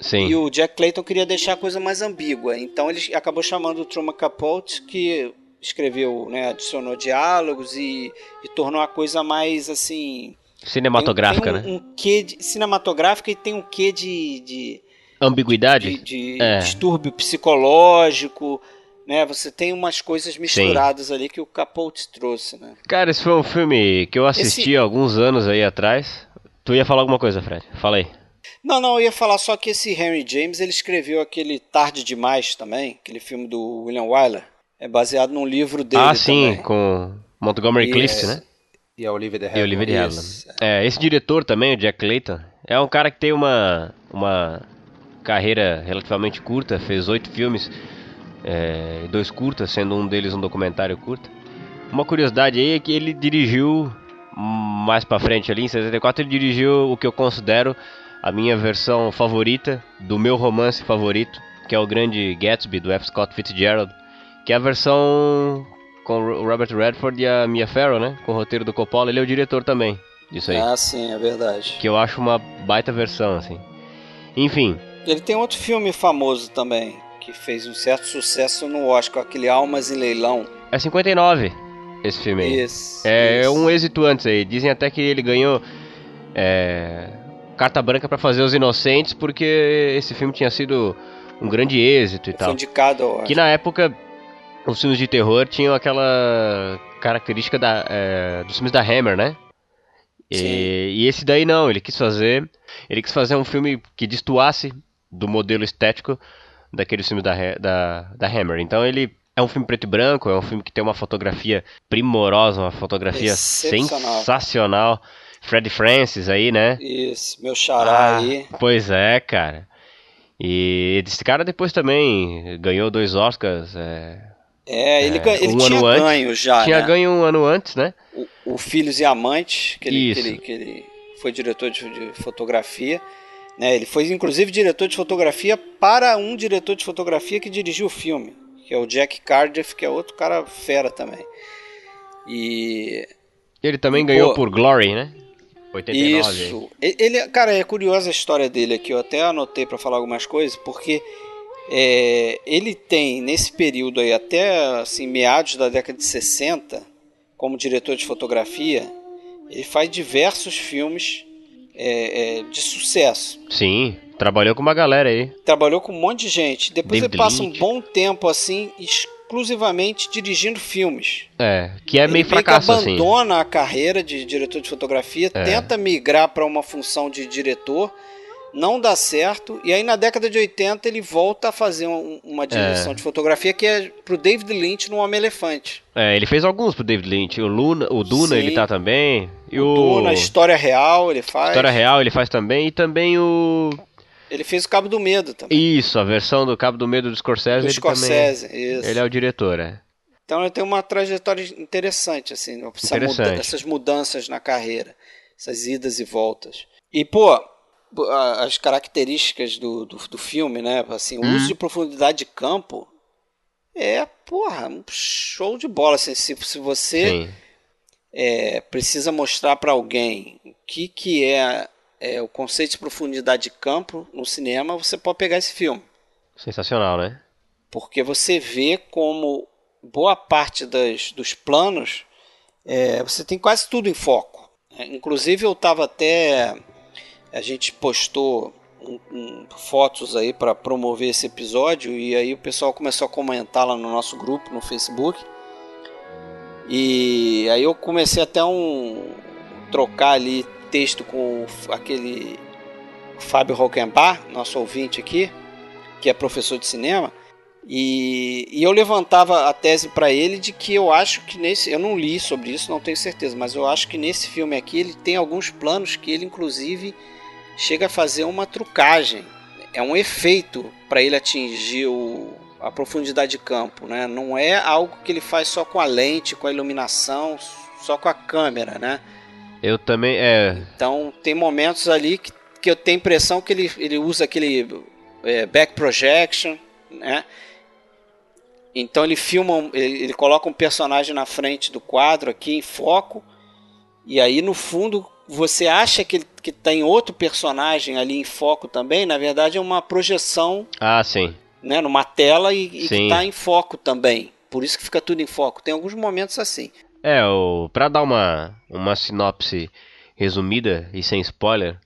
Sim. E o Jack Clayton queria deixar a coisa mais ambígua. Então ele acabou chamando o Truman Capote, que escreveu, né, adicionou diálogos e, e tornou a coisa mais assim. Cinematográfica, tem, tem né? um, um quê de, cinematográfica e tem um quê de, de, Ambiguidade? de, de É. distúrbio psicológico. Né, você tem umas coisas misturadas ali que o Capote trouxe, né? Cara, esse foi um filme que eu assisti Esse- há alguns anos aí atrás. Tu ia falar alguma coisa, Fred? Fala aí. Não, não, eu ia falar só que esse Henry James, ele escreveu aquele Tarde Demais também, aquele filme do William Wyler. É baseado num livro dele ah, sim, também. com Montgomery. Clift, né? E a Olivia de E Olivia de Havilland. É, esse diretor também, o Jack Clayton, é um cara que tem uma, uma carreira relativamente curta, fez oito filmes, é, dois curtas, sendo um deles um documentário curto. Uma curiosidade aí é que ele dirigiu mais pra frente ali, em 74, ele dirigiu o que eu considero a minha versão favorita do meu romance favorito, que é o Grande Gatsby, do F. Scott Fitzgerald, que é a versão com o Robert Redford e a Mia Farrow, né? Com o roteiro do Coppola, ele é o diretor também disso aí. Ah, sim, é verdade. Que eu acho uma baita versão, assim. Enfim, Ele tem outro filme famoso também, que fez um certo sucesso no Oscar, aquele Almas em Leilão. é 59 esse filme aí. Isso. É isso. um êxito antes aí. Dizem até que ele ganhou é, carta branca pra fazer Os Inocentes porque esse filme tinha sido um grande êxito e Foi tal. indicado. Que na época os filmes de terror tinham aquela característica da, é, dos filmes da Hammer, né? E, e esse daí não, ele quis fazer, ele quis fazer um filme que destoasse do modelo estético daqueles filmes da, da, da Hammer. Então ele é um filme preto e branco, é um filme que tem uma fotografia primorosa, uma fotografia sensacional. Fred Francis aí, né? Isso, meu xará Ah, aí. Pois é, cara. E esse cara depois também ganhou dois Oscars. é, É, ele, É, ele um tinha ano antes. ganho já, tinha né? ganho um ano antes, né? o, o Filhos e Amantes, que ele, que ele, que ele foi diretor de, de fotografia. Né? Ele foi inclusive diretor de fotografia para um diretor de fotografia que dirigiu o filme, que é o Jack Cardiff, que é outro cara fera também. E Ele também E, ganhou pô, por Glory, né? 89. aí. isso. Ele, cara, é curiosa a história dele aqui. Eu até anotei para falar algumas coisas, porque é, ele tem nesse período aí até assim meados da década de 60, como diretor de fotografia, ele faz diversos filmes é, é, de sucesso. Sim, trabalhou com uma galera aí. Trabalhou com um monte de gente. Depois David ele passa Lynch. um bom tempo assim exclusivamente dirigindo filmes. É, que é Ele meio meio fracasso, que assim. abandona a carreira de diretor de fotografia, É. tenta migrar para uma função de diretor, não dá certo, e aí na década de 80 ele volta a fazer um- uma direção É. de fotografia que é pro David Lynch no Homem Elefante. É, ele fez alguns pro David Lynch. O, Luna, o Duna Sim. ele tá também. E O o. Duna, História Real, ele faz. História Real ele faz também. E também o. Ele fez o Cabo do Medo também. Isso, a versão do Cabo do Medo do Scorsese. do ele Scorsese, também. isso. Ele é o diretor, é. Então ele tem uma trajetória interessante, assim, essa Interessante. muda- essas mudanças na carreira, essas idas e voltas. E, pô, as características do, do, do filme, né? Assim, o Hum. uso de profundidade de campo é, porra, um show de bola. Assim, se, se você é, precisa mostrar para alguém o que, que é, é, o conceito de profundidade de campo no cinema, você pode pegar esse filme. Sensacional, né? Porque você vê como boa parte das, dos planos é, você tem quase tudo em foco. Inclusive eu estava até. A gente postou um, um, fotos aí para promover esse episódio e aí o pessoal começou a comentar lá no nosso grupo no Facebook. E aí eu comecei até um trocar ali texto com aquele Fábio Rockenbach, nosso ouvinte aqui, que é professor de cinema. E, e eu levantava a tese para ele de que eu acho que nesse. Eu não li sobre isso, não tenho certeza, mas eu acho que nesse filme aqui ele tem alguns planos que ele, inclusive, chega a fazer uma trucagem. É um efeito para ele atingir o, a profundidade de campo, né? Não é algo que ele faz só com a lente, com a iluminação, só com a câmera, né? Eu também é. Então tem momentos ali que, que eu tenho a impressão que ele, ele usa aquele é, back projection, né? Então ele filma, ele, ele coloca um personagem na frente do quadro aqui em foco, e aí no fundo você acha que, que tem outro personagem ali em foco também, na verdade é uma projeção. Ah, sim. Né, numa tela e, e que está em foco também. Por isso que fica tudo em foco. Tem alguns momentos assim. É, o, pra dar uma, uma sinopse resumida e sem spoiler,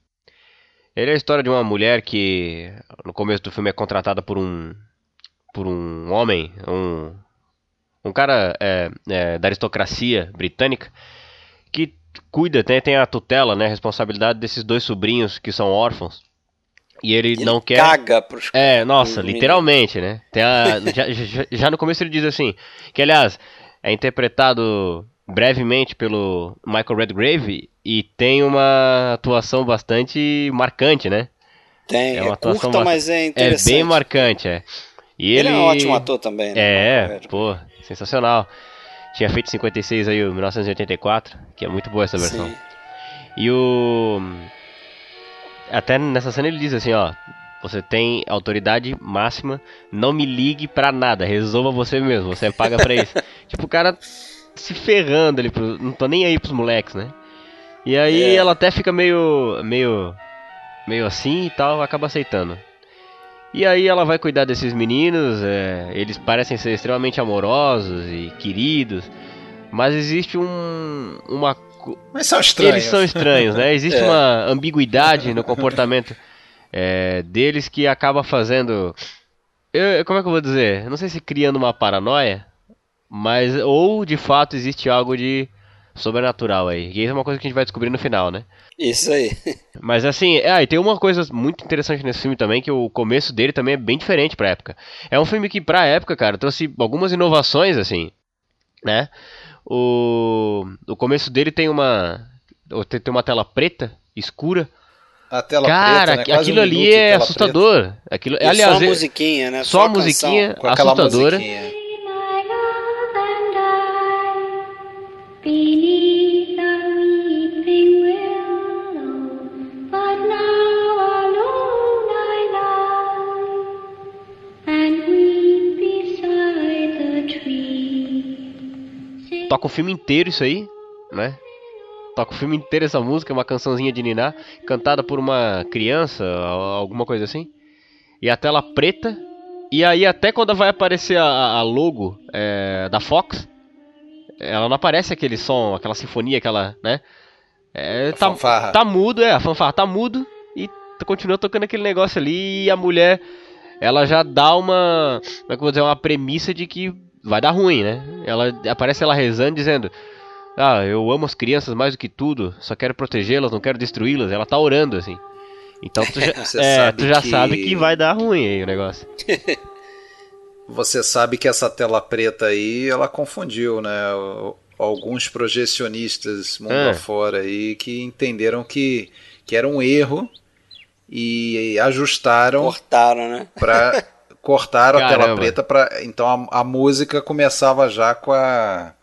ele é a história de uma mulher que no começo do filme é contratada por um por um homem, um, um cara é, é, da aristocracia britânica, cuida, tem, tem a tutela, né, a responsabilidade desses dois sobrinhos que são órfãos. E ele, ele não quer. Caga pros É, nossa, literalmente, né? Tem a, já, já, já, no começo ele diz assim: que aliás é interpretado brevemente pelo Michael Redgrave e tem uma atuação bastante marcante, né? Tem, é, uma é atuação curta, mas é interessante. É bem marcante, é. E ele, ele é um ótimo ator também, né? É, pô, sensacional. Tinha feito 56 aí, o 1984, que é muito boa essa versão. Sim. E o. Até nessa cena ele diz assim, ó. Você tem autoridade máxima, não me ligue pra nada, resolva você mesmo, você paga pra isso. tipo, o cara se ferrando ali, pro, não tô nem aí pros moleques, né? E aí é. ela até fica meio, meio, meio assim e tal, acaba aceitando. E aí ela vai cuidar desses meninos, é, eles parecem ser extremamente amorosos e queridos, mas existe um, uma... Mas são estranhos. Eles são estranhos, né? Existe é. uma ambiguidade no comportamento é, deles que acaba fazendo... Eu, como é que eu vou dizer? Não sei se criando uma paranoia, mas ou de fato existe algo de sobrenatural aí. E isso é uma coisa que a gente vai descobrir no final, né? Isso aí. Mas assim, é, e tem uma coisa muito interessante nesse filme também, que o começo dele também é bem diferente pra época. É um filme que pra época, cara, trouxe algumas inovações, assim, né? O, o começo dele tem uma tem uma tela preta, escura. A tela cara, preta, né? aquilo um ali é assustador. Aquilo, e aliás, só a musiquinha, né? Só, só a musiquinha assustadora. Musiquinha. Toca o filme inteiro isso aí, né? Toca o filme inteiro essa música, uma cançãozinha de Niná, cantada por uma criança, alguma coisa assim. E a tela preta. E aí até quando vai aparecer a, a logo é, da Fox, ela não aparece aquele som, aquela sinfonia, aquela, né? É, tá, fanfarra. tá mudo, é, a fanfarra tá mudo e continua tocando aquele negócio ali e a mulher, ela já dá uma, como é que eu vou dizer, uma premissa de que vai dar ruim, né? Ela aparece ela rezando dizendo: "Ah, eu amo as crianças mais do que tudo, só quero protegê-las, não quero destruí-las". Ela tá orando assim. Então tu já, é, tu já que... sabe que vai dar ruim aí o negócio. Você sabe que essa tela preta aí, ela confundiu, né? Alguns projecionistas mundo é. afora aí que entenderam que, que era um erro e ajustaram. Cortaram, né? Pra, cortaram Caramba. a tela preta para então a, a, música começava já com a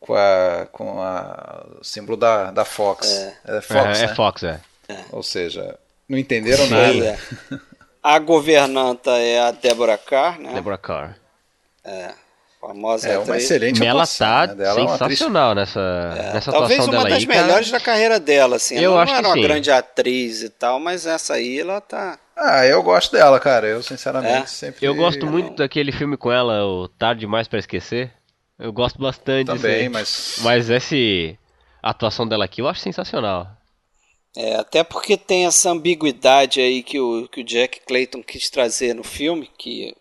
com a com a o símbolo da, da Fox. É, é Fox, é, é né? Fox, é. Ou seja, não entenderam nada. A governanta é a Deborah Carr, né? Deborah Carr. É. Famosa É uma atriz. excelente ela atuação, tá né, dela, é uma atriz- sensacional nessa, É, nessa talvez atuação uma dela das aí. cara. melhores da carreira dela, assim. Eu ela acho não que era uma sim. grande atriz e tal, mas essa aí ela tá. Ah, eu gosto dela, cara. Eu, sinceramente, É? sempre... Eu gosto muito daquele filme com ela, o Tarde Demais Pra Esquecer. Eu gosto bastante disso Também, mas... Mas essa atuação dela aqui eu acho sensacional. É, até porque tem essa ambiguidade aí que o, que o Jack Clayton quis trazer no filme, que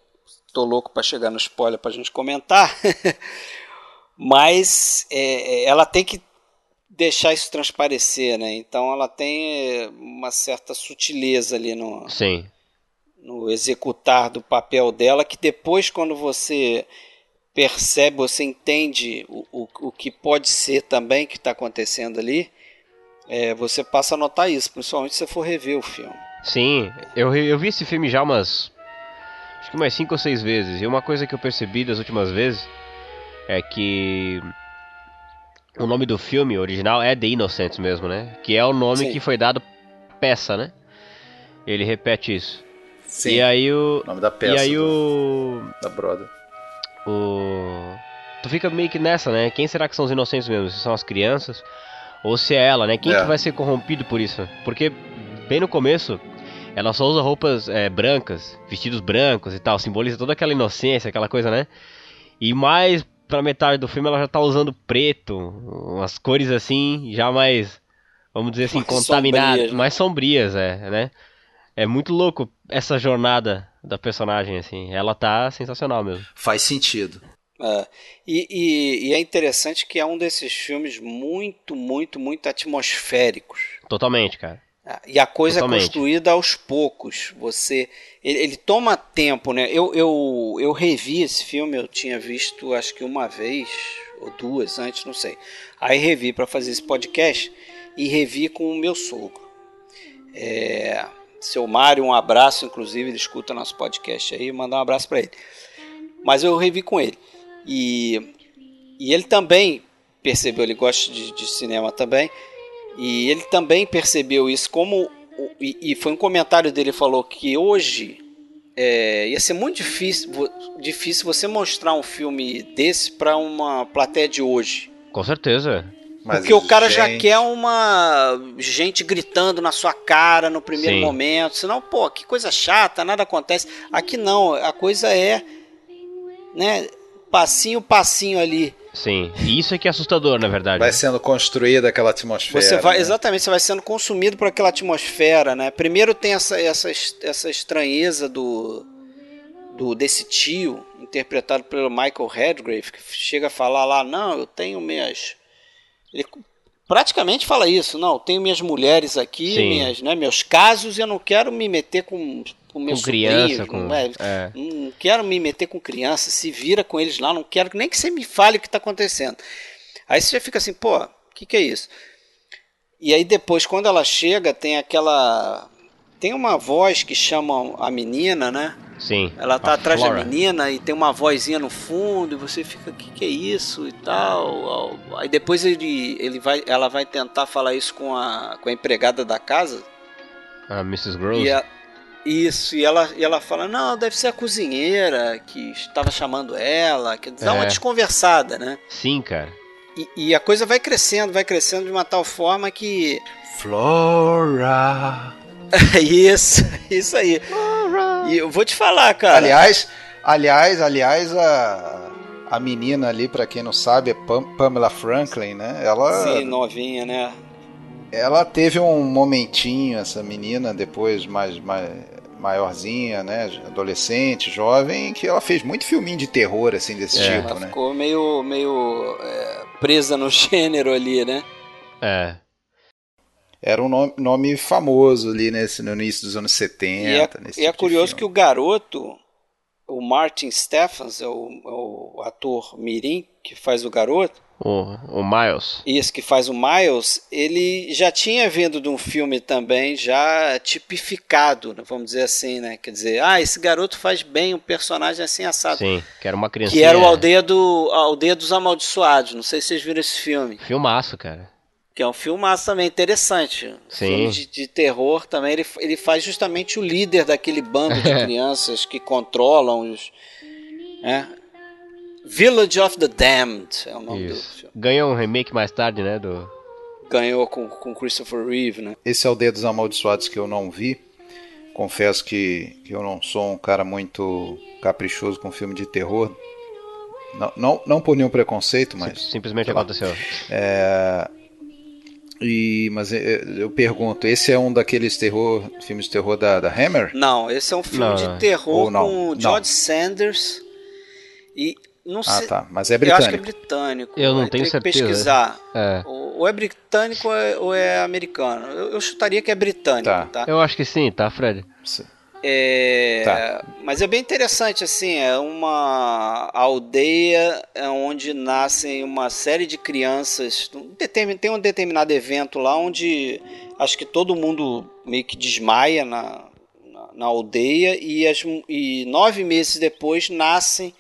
tô louco para chegar no spoiler pra gente comentar. Mas é, ela tem que deixar isso transparecer, né? Então ela tem é, uma certa sutileza ali no, Sim. no executar do papel dela, que depois, quando você percebe, você entende o, o, o que pode ser também que está acontecendo ali, é, você passa a notar isso, principalmente se você for rever o filme. Sim, eu, eu vi esse filme já umas. Acho que umas 5 ou 6 vezes. E uma coisa que eu percebi das últimas vezes é que. O nome do filme original é The Innocents mesmo, né? Que é o nome Sim. que foi dado peça, né? Ele repete isso. Sim, E aí o. o nome da peça E aí do- o. da Broadway. o. Tu fica meio que nessa, né? Quem será que são os inocentes mesmo? Se são as crianças? Ou se é ela, né? Quem É. que vai ser corrompido por isso? Porque bem no começo, ela só usa roupas é, brancas, vestidos brancos e tal, simboliza toda aquela inocência, aquela coisa, né? E mais pra metade do filme ela já tá usando preto, umas cores assim, já mais, vamos dizer assim, Mais contaminadas, sombrias, né? mais sombrias, é, né? É muito louco essa jornada da personagem, assim. Ela tá sensacional mesmo. Faz sentido. É, e, e- e é interessante que é um desses filmes muito, muito, muito atmosféricos. Totalmente, cara. E a coisa Totalmente. é construída aos poucos. Você, ele, ele toma tempo, né? Eu, eu, eu revi esse filme, eu tinha visto acho que uma vez ou duas antes, não sei. Aí revi para fazer esse podcast e revi com o meu sogro. É, seu Mário, um abraço, inclusive, ele escuta nosso podcast aí, mandar um abraço para ele. Mas eu revi com ele. E, e ele também percebeu, ele gosta de, de cinema também. E ele também percebeu isso como e, foi um comentário dele ele falou que hoje é, ia ser muito difícil, difícil você mostrar um filme desse para uma plateia de hoje. Com certeza. Mas, Porque o cara já gente, quer uma gente gritando na sua cara no primeiro Sim. momento. Senão, pô, que coisa chata, nada acontece. Aqui não, a coisa é, né, passinho, passinho ali. Sim. E isso é que é assustador, na verdade. Vai sendo construída aquela atmosfera. Você vai, né? exatamente, você vai sendo consumido por aquela atmosfera, né? Primeiro tem essa, essa, es- essa estranheza do, do desse tio, interpretado pelo Michael Redgrave, que chega a falar lá, não, eu tenho minhas... Ele praticamente fala isso, não, eu tenho minhas mulheres aqui, Sim. minhas, né, meus casos, e eu não quero me meter com, com meus com criança, com. não é? é. Não quero me meter com criança, se vira com eles lá, não quero nem que você me fale o que está acontecendo. Aí você já fica assim, pô, o que, que é isso? E aí depois, quando ela chega, tem aquela. Tem uma voz que chama a menina, né? Sim. Ela tá atrás Flora. da menina e tem uma vozinha no fundo, e você fica, o que, que é isso? E tal. Aí depois ele, ele vai, ela vai tentar falar isso com a, com a empregada da casa. A Mrs. Gross. E a- isso, e ela, e ela fala, não, deve ser a cozinheira que estava chamando ela, que dá uma É. desconversada, né? Sim, cara. E, e a coisa vai crescendo, vai crescendo de uma tal forma que. Flora. isso, isso aí. E eu vou te falar, cara. Aliás, aliás, aliás, a, a menina ali, pra quem não sabe, é Pam- Pamela Franklin, né? Ela, Sim, novinha, né? ela teve um momentinho, essa menina, depois mais, mais maiorzinha, né? Adolescente, jovem, que ela fez muito filminho de terror, assim, desse É. tipo, Ela né? ficou meio, meio é, presa no gênero ali, né? É. Era um nome, nome famoso ali nesse, no início dos anos 70. E é, nesse e é tipo de curioso que o garoto, o Martin Stephens, é o, é o ator Mirim que faz o garoto, O, o Miles. Isso, que faz o Miles, ele já tinha vindo de um filme também já tipificado, né, vamos dizer assim, né? Quer dizer, ah, esse garoto faz bem um personagem assim assado. Sim, que era uma criança. Que era o Aldeia, do, Aldeia dos Amaldiçoados. Não sei se vocês viram esse filme. Filmaço, cara. Que é um filmaço também interessante. Sim. Filme de, de terror também. Ele, ele faz justamente o líder daquele bando de crianças que controlam os. né? Village of the Damned é o nome Isso. do filme. Ganhou um remake mais tarde, né? Do... Ganhou com, com Christopher Reeve, né? Esse é o Dedos Amaldiçoados que eu não vi. Confesso que, que eu não sou um cara muito caprichoso com filme de terror. Não, não, não por nenhum preconceito, mas. Sim- Simplesmente aconteceu. É, e, mas é, eu pergunto, esse é um daqueles terror, filmes de terror da, da Hammer? Não, esse é um filme Não, de terror com. George Sanders e não Ah, sei. tá. Mas é Eu acho que é britânico. britânico. Eu não Eu tenho teria que certeza. pesquisar. É. Ou é britânico ou é, ou é americano. Eu, eu chutaria que é britânico, Tá. tá? Eu acho que sim, tá, Fred? É, Tá. Mas é bem interessante, assim, é uma aldeia é onde nascem uma série de crianças. Um Tem um determinado evento lá onde acho que todo mundo meio que desmaia na, na, na aldeia e, as, e nove meses depois nascem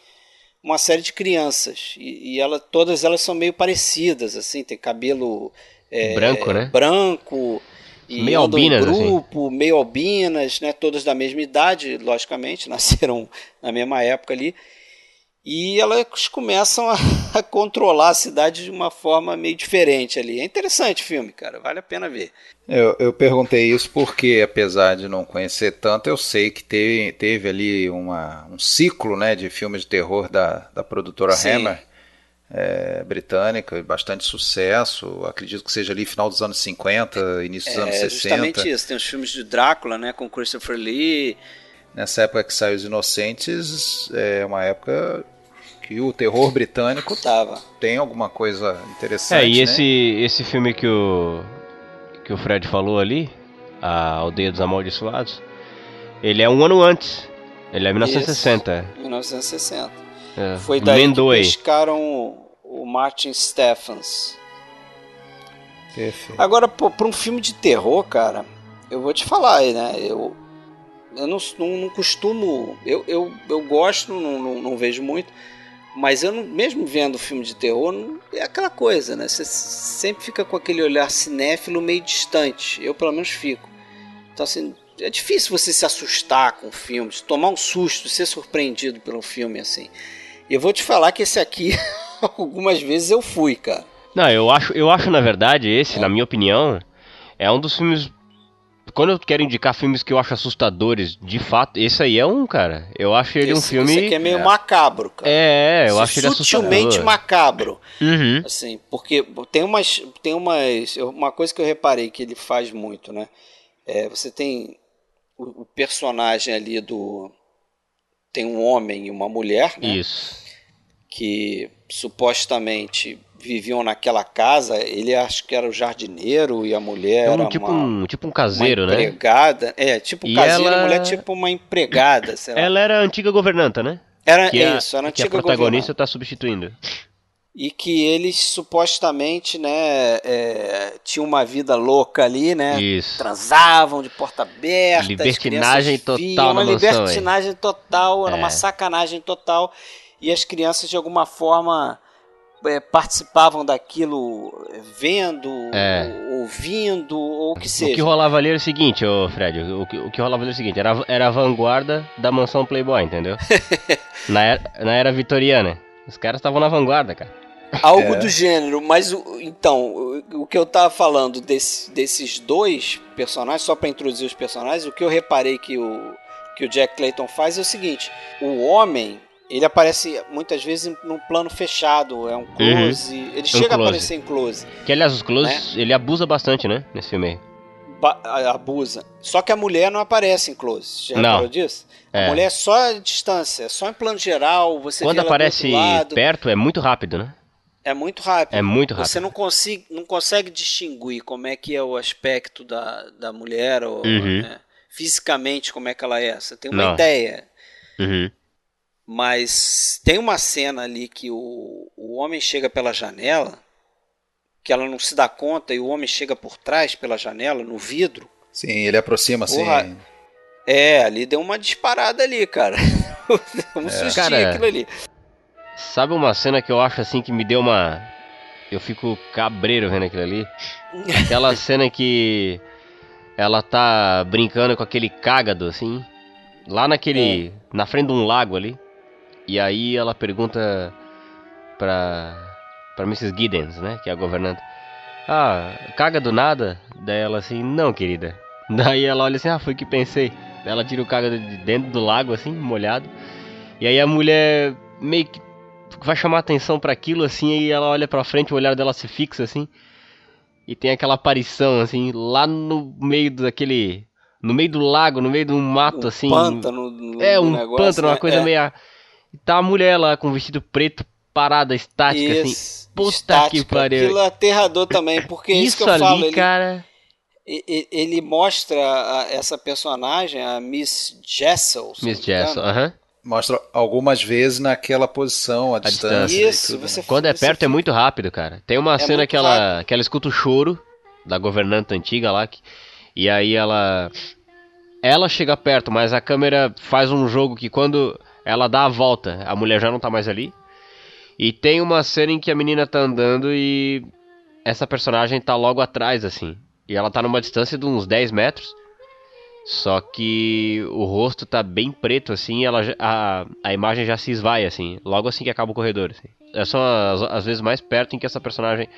uma série de crianças e, e ela, todas elas são meio parecidas, assim, tem cabelo é, Branco, né? branco e Meio albinas, assim. grupo, meio albinas, né? Todas da mesma idade, logicamente, nasceram na mesma época ali. E elas começam a, a controlar a cidade de uma forma meio diferente ali. É interessante o filme, cara. Vale a pena ver. Eu, eu perguntei isso porque, apesar de não conhecer tanto, eu sei que teve, teve ali uma, um ciclo né, de filmes de terror da, da produtora Sim. Hammer, é, britânica, bastante sucesso. Acredito que seja ali final dos anos 50, início dos anos É 60. justamente isso. Tem os filmes de Drácula, né? Com Christopher Lee. Nessa época que saiu Os Inocentes, é uma época que o terror britânico Tava. tem alguma coisa interessante. É, e né? esse, esse filme que o, que o Fred falou ali, A Aldeia dos Amaldiçoados, ele é um ano antes. Ele é 1960. 1960. É. Foi daí Emendou que pescaram o, o Martin Stephens. Perfeito. Agora, para um filme de terror, cara, eu vou te falar aí, né? Eu, eu não, não, não costumo. Eu, eu, eu gosto, não, não, não vejo muito. Mas eu não, mesmo vendo filme de terror, não- é aquela coisa, né? Você sempre fica com aquele olhar cinéfilo meio distante. Eu, pelo menos, fico. Então, assim, é difícil você se assustar com filmes, tomar um susto, ser surpreendido pelo filme, assim. E eu vou te falar que esse aqui, algumas vezes eu fui, cara. Não, eu acho, eu acho na verdade esse, na minha opinião, é um dos filmes. Quando eu quero indicar filmes que eu acho assustadores, de fato, esse aí é um, cara. Eu acho ele um esse, filme. Esse aqui é meio macabro, cara. É, eu Esse acho ele assustador. sutilmente macabro, Uhum. assim, porque tem umas, tem umas, uma coisa que eu reparei que ele faz muito, né? É, você tem o, o personagem ali do, tem um homem e uma mulher, né? Isso. Que supostamente viviam naquela casa. Ele acho que era o jardineiro e a mulher É era um, tipo, uma, um, tipo um uma caseiro, né? empregada. É, tipo E caseiro, ela- a mulher tipo uma empregada. Ela era a antiga governanta, né? Era Que a, isso, era a que a antiga protagonista governanta. tá substituindo. e que eles supostamente, né, é, tinham uma vida louca ali, né? Isso. Transavam de porta aberta, Libertinagem total viam, uma mansão, libertinagem total, era É. uma sacanagem total. E as crianças de alguma forma é, participavam daquilo é, vendo, É. ou- ouvindo, ou o que O que seja. rolava ali era o seguinte, ô Fred, o que, o que rolava ali era o seguinte, era, era a vanguarda da mansão Playboy, entendeu? na, era, na era vitoriana. Os caras estavam na vanguarda, cara. Algo É. do gênero, mas o- então, o, o que eu tava falando desse- desses dois personagens, só para introduzir os personagens, o que eu reparei que o, que o Jack Clayton faz é o seguinte: o homem, ele aparece muitas vezes num plano fechado, é um close, ele chega a close. aparecer em close, Que aliás, os closes, Né? ele abusa bastante, né? Nesse filme aí. ba- a- abusa. Só que a mulher não aparece em close. Já Não. disso? É. A mulher é só a distância, é só em plano geral, você Quando aparece perto, é muito rápido, né? É muito rápido. É muito rápido. Você não consegue, não consegue distinguir como é que é o aspecto da, da mulher, ou, Uhum. né, fisicamente como é que ela é. Você tem uma Não. ideia. Uhum. Mas tem uma cena ali que o, o homem chega pela janela, que ela não se dá conta, e o homem chega por trás pela janela, no vidro. Sim, ele aproxima assim. É, ali deu uma disparada ali, cara. um sustinho Cara, aquilo ali. Sabe uma cena que eu acho assim que me deu uma. Eu fico cabreiro vendo aquilo ali? Aquela cena que ela tá brincando com aquele cágado, assim, lá naquele. É. na frente de um lago ali. E aí ela pergunta: pra, pra Mrs. Giddens, né? Que é a governanta. Ah, caga do nada? Daí ela assim, não, querida. Daí ela olha assim, ah, foi que pensei. Daí ela tira o caga de dentro do lago, assim, molhado. E aí a mulher meio que vai chamar atenção para aquilo, assim, e ela olha pra frente, o olhar dela se fixa, assim. E tem aquela aparição, assim, lá no meio daquele. No meio do lago, no meio de um mato, um assim. Pântano, no, é, um negócio, pântano, né? uma coisa é. meio. Tá a mulher lá com o vestido preto, parada, estática, assim. Isso, Puta estática. que pariu. Aquilo é aterrador também, porque é isso, Isso que eu ali, falo. Ele, cara. e- e- ele mostra a- essa personagem, a Miss Jessel. se Miss. Jessel, aham. Mostra algumas vezes naquela posição, a, distância. distância. e Isso, tudo, você né? Quando é você perto é muito rápido, cara. Tem uma cena muito que ela, rápido. que ela escuta o choro da governanta antiga lá. que- e aí ela. Ela chega perto, mas a câmera faz um jogo que quando ela dá a volta, a mulher já não tá mais ali. E tem uma cena em que a menina tá andando e essa personagem tá logo atrás, assim. E ela tá numa distância de uns 10 metros. Só que o rosto tá bem preto, assim, ela, a, a imagem já se esvai, assim, logo assim que acaba o corredor, assim. É só as, as vezes mais perto em que essa personagem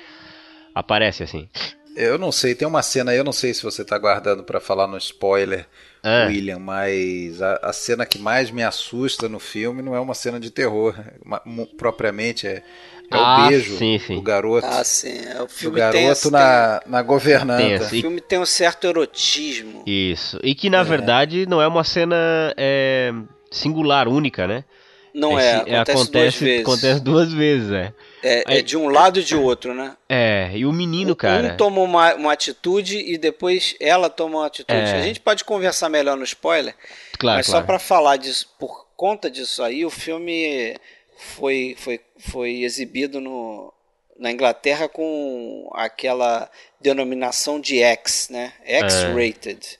aparece, assim. Eu não sei, tem uma cena aí, eu não sei se você tá guardando pra falar no spoiler, Ah. William, mas a, a cena que mais me assusta no filme não é uma cena de terror, uma- propriamente é, é Ah, o beijo sim, sim. do garoto, Ah, sim. é, O do filme tem, garoto esse- na, na governanta. Tem tem- esse- o filme tem um certo erotismo. Isso. E que na verdade não é uma cena é, singular, única, né? Não Esse- é, acontece, duas vezes. acontece duas vezes, é. É, é Aí- de um lado e de outro, né? É, e o menino, cara. Um toma uma, uma atitude e depois ela toma uma atitude. É. A gente pode conversar melhor no spoiler, claro, mas claro. só para falar disso, por conta disso aí, o filme foi, foi, foi exibido no, na Inglaterra com aquela denominação de X, né? X-rated,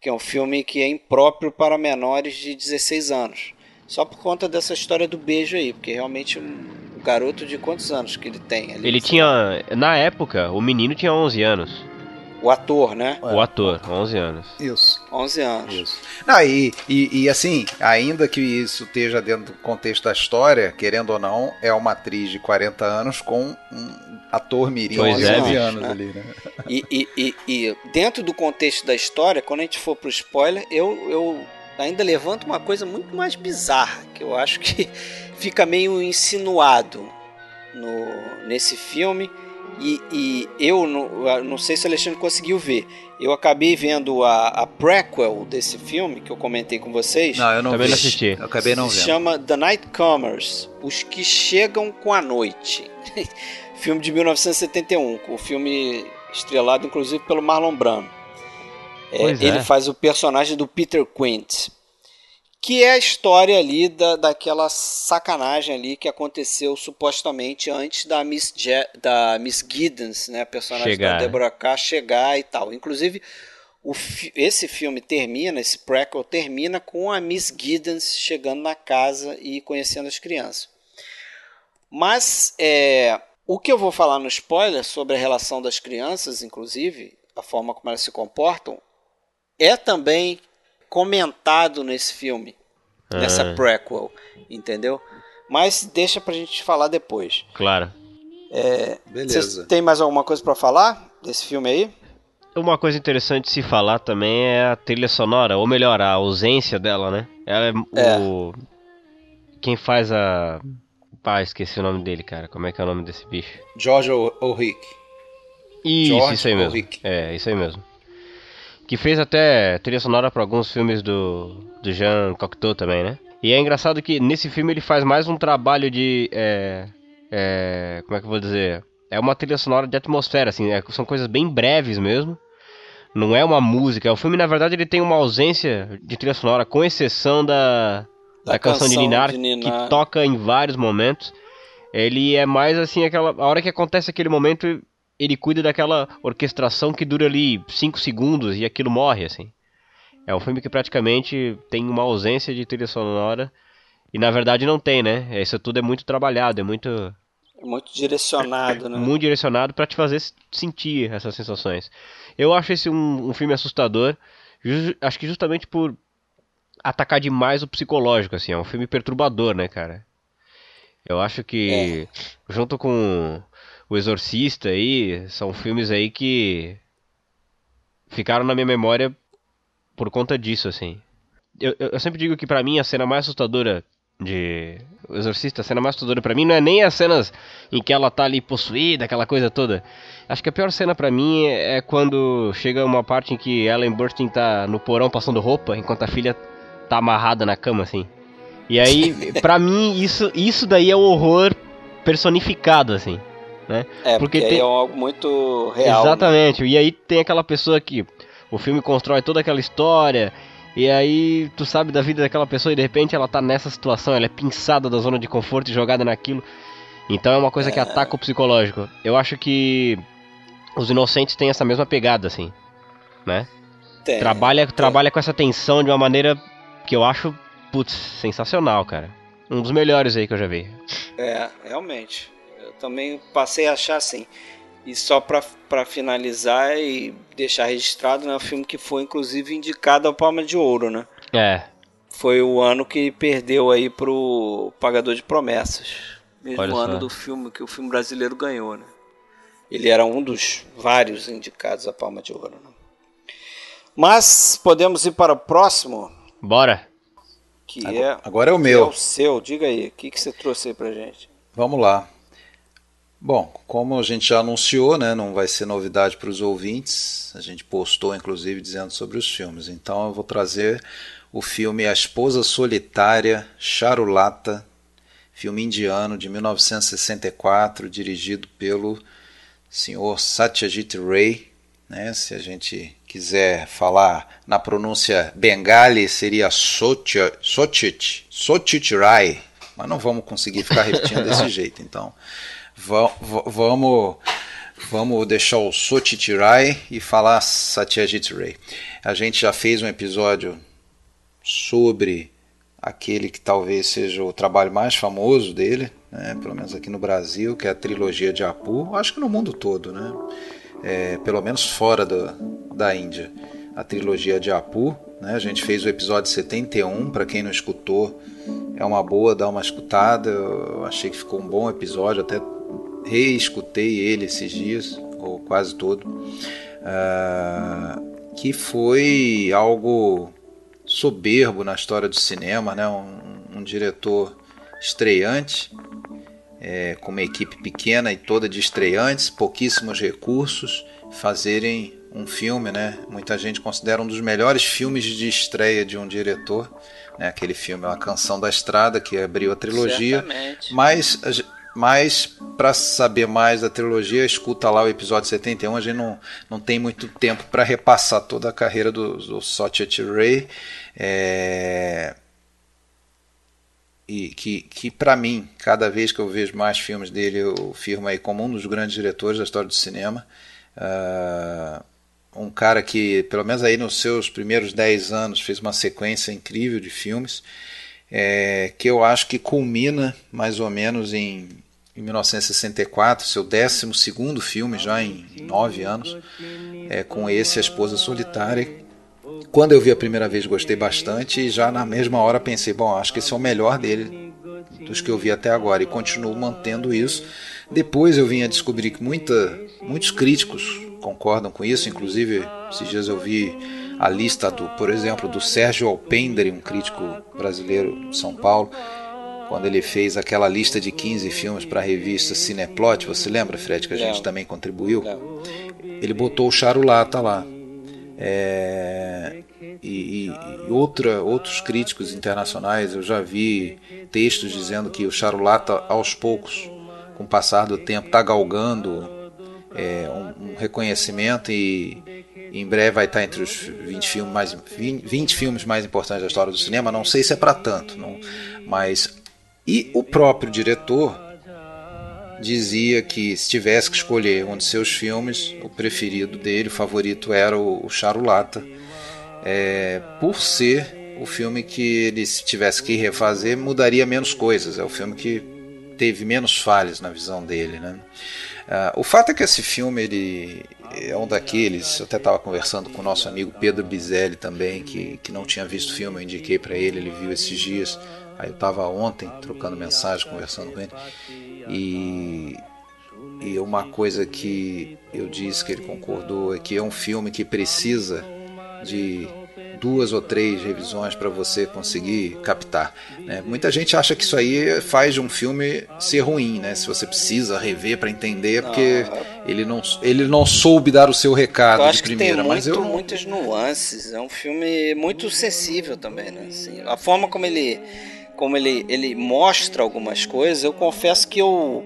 que é um filme que é impróprio para menores de 16 anos. Só por conta dessa história do beijo aí, porque realmente um garoto de quantos anos que ele tem? ali? Ele tinha. Na época, o menino tinha 11 anos. O ator, né? O ator, 11 anos. Isso. 11 anos. Isso. Não, e, e, e, assim, ainda que isso esteja dentro do contexto da história, querendo ou não, é uma atriz de 40 anos com um ator mirim Pois de é, 11 bicho, anos né? ali, né? E, e, e, e dentro do contexto da história, quando a gente for pro spoiler, eu, eu ainda levanto uma coisa muito mais bizarra, que eu acho que fica meio insinuado no, nesse filme. E, e eu não, eu não sei se o Alexandre conseguiu ver. Eu acabei vendo a, a prequel desse filme, que eu comentei com vocês. Não, eu não Também vi. não assisti. Eu acabei não se vendo. chama The Nightcomers, Os que Chegam com a Noite. filme de 1971, o filme estrelado inclusive pelo Marlon Brando. É, ele faz o personagem do Peter Quint, que é a história ali da, daquela sacanagem ali que aconteceu supostamente antes da Miss, Je da Miss Giddens, né, a personagem Chegar. da Deborah K chegar e tal. Inclusive o fi- esse filme termina, esse prequel termina com a Miss Giddens chegando na casa e conhecendo as crianças. Mas é, o que eu vou falar no spoiler sobre a relação das crianças, inclusive, a forma como elas se comportam, é também comentado nesse filme, nessa Ah. prequel, entendeu? Mas deixa pra gente falar depois. Claro. Vocês Beleza. tem mais alguma coisa pra falar desse filme aí? Uma coisa interessante de se falar também é a trilha sonora, ou melhor, a ausência dela, né? Ela é, É. o. Quem faz a. Pá, esqueci o nome dele, cara. Como é que é o nome desse bicho? George O'Rick. Isso, George isso aí mesmo. É, isso aí mesmo. Que fez até trilha sonora para alguns filmes do, do Jean Cocteau também, né? E é engraçado que nesse filme ele faz mais um trabalho de. É, é, como é que eu vou dizer? É uma trilha sonora de atmosfera, assim, é- são coisas bem breves mesmo. Não é uma música. O filme, na verdade, ele tem uma ausência de trilha sonora, com exceção da, da, Da canção, de canção Ninar, de Ninar. que toca em vários momentos. Ele é mais assim, aquela. A hora que acontece aquele momento, ele cuida daquela orquestração que dura ali 5 segundos e aquilo morre, assim. É um filme que praticamente tem uma ausência de trilha sonora. E na verdade não tem, né? Isso tudo é muito trabalhado, é muito, É muito direcionado, né? muito direcionado pra te fazer sentir essas sensações. Eu acho esse um, um filme assustador, acho que justamente por atacar demais o psicológico, assim, é um filme perturbador, né, cara? Eu acho que, é. junto com O Exorcista aí, são filmes aí que ficaram na minha memória por conta disso, assim. Eu, eu sempre digo que para mim a cena mais assustadora de O Exorcista, a cena mais assustadora para mim não é nem as cenas em que ela tá ali possuída, aquela coisa toda. Acho que a pior cena para mim é quando chega uma parte em que Ellen Burstyn tá no porão passando roupa, enquanto a filha tá amarrada na cama, assim. E aí, pra mim, isso, isso daí é o horror personificado, assim. Né? É, porque, porque tem... é algo muito real. Exatamente. E aí tem aquela pessoa que o filme constrói toda aquela história. E aí tu sabe da vida daquela pessoa e de repente ela tá nessa situação, ela é pinçada da zona de conforto e jogada naquilo. Então é uma coisa é... que ataca o psicológico. Eu acho que os inocentes têm essa mesma pegada, assim. Né? Tem, trabalha, tem. trabalha com essa tensão de uma maneira que eu acho putz, sensacional, cara. Um dos melhores aí que eu já vi. É, realmente. Também passei a achar assim. E só para finalizar e deixar registrado, né, o filme que foi inclusive indicado ao Palma de Ouro, né? É. Foi o ano que perdeu aí pro Pagador de Promessas. Mesmo Olha ano só. do filme que o filme brasileiro ganhou, né? Ele era um dos vários indicados à Palma de Ouro. Né? Mas podemos ir para o próximo? Bora que agora, é. Agora é o meu. É o seu. Diga aí, o que, que você trouxe aí pra gente? Vamos lá. Bom, como a gente já anunciou, né, não vai ser novidade para os ouvintes. A gente postou, inclusive, dizendo sobre os filmes. Então eu vou trazer o filme A Esposa Solitária, Charulata, filme indiano de 1964, dirigido pelo senhor Satyajit Ray. Né, se a gente quiser falar na pronúncia bengali, seria Sochit, Sochit Rai, mas não vamos conseguir ficar repetindo desse jeito. Então, vamos vamos deixar o Sochit Rai e falar Satyajit Ray. A gente já fez um episódio sobre aquele que talvez seja o trabalho mais famoso dele, né, pelo menos aqui no Brasil, que é a trilogia de Apu, acho que no mundo todo, né? é, pelo menos fora do, da Índia, a trilogia de Apu. Né? A gente fez o episódio 71, para quem não escutou, é uma boa dar uma escutada. Eu achei que ficou um bom episódio, até reescutei ele esses dias, ou quase todo, uh, que foi algo soberbo na história do cinema, né? um, um diretor estreante, é, com uma equipe pequena e toda de estreantes, pouquíssimos recursos, fazerem um filme, né? Muita gente considera um dos melhores filmes de estreia de um diretor, né? Aquele filme, A Canção da Estrada, que abriu a trilogia. Certamente. Mas, mas para saber mais da trilogia, escuta lá o episódio 71. A gente não, não tem muito tempo para repassar toda a carreira do, do Satyajit Ray. É e que, que para mim, cada vez que eu vejo mais filmes dele, eu firmo aí como um dos grandes diretores da história do cinema. Uh, um cara que, pelo menos aí nos seus primeiros 10 anos, fez uma sequência incrível de filmes, é, que eu acho que culmina mais ou menos em, em 1964, seu 12 filme, já em 9 anos, é, com esse A Esposa Solitária, quando eu vi a primeira vez, gostei bastante e já na mesma hora pensei, bom, acho que esse é o melhor dele dos que eu vi até agora. E continuo mantendo isso. Depois eu vim a descobrir que muita, muitos críticos concordam com isso, inclusive esses dias eu vi a lista do, por exemplo, do Sérgio Alpendre, um crítico brasileiro de São Paulo, quando ele fez aquela lista de 15 filmes para a revista Cineplot, você lembra, Fred, que a gente também contribuiu? Ele botou o Charulata lá. É, e, e outra, outros críticos internacionais, eu já vi textos dizendo que o Charulata, aos poucos, com o passar do tempo, está galgando é, um, um, reconhecimento e, e, em breve vai estar entre os 20 filmes, mais, 20, 20 filmes mais importantes da história do cinema. Não sei se é para tanto, não, mas. E o próprio diretor dizia que se tivesse que escolher um de seus filmes, o preferido dele, o favorito era o, Charulata, é, por ser o filme que ele se tivesse que refazer mudaria menos coisas. É o filme que teve menos falhas na visão dele, né? Uh, o fato é que esse filme ele é um daqueles. Eu até estava conversando com o nosso amigo Pedro Bizelli também, que, que não tinha visto o filme. Eu indiquei para ele, ele viu esses dias Aí eu estava ontem trocando mensagem, conversando com ele. E, e uma coisa que eu disse que ele concordou é que é um filme que precisa de duas ou três revisões para você conseguir captar. Né? Muita gente acha que isso aí faz de um filme ser ruim, né? Se você precisa rever para entender, porque ele não, ele não soube dar o seu recado eu acho de primeira. Que tem mas muito, eu muitas nuances. É um filme muito sensível também, né? Assim, a forma como ele, como ele, ele mostra algumas coisas, eu confesso que eu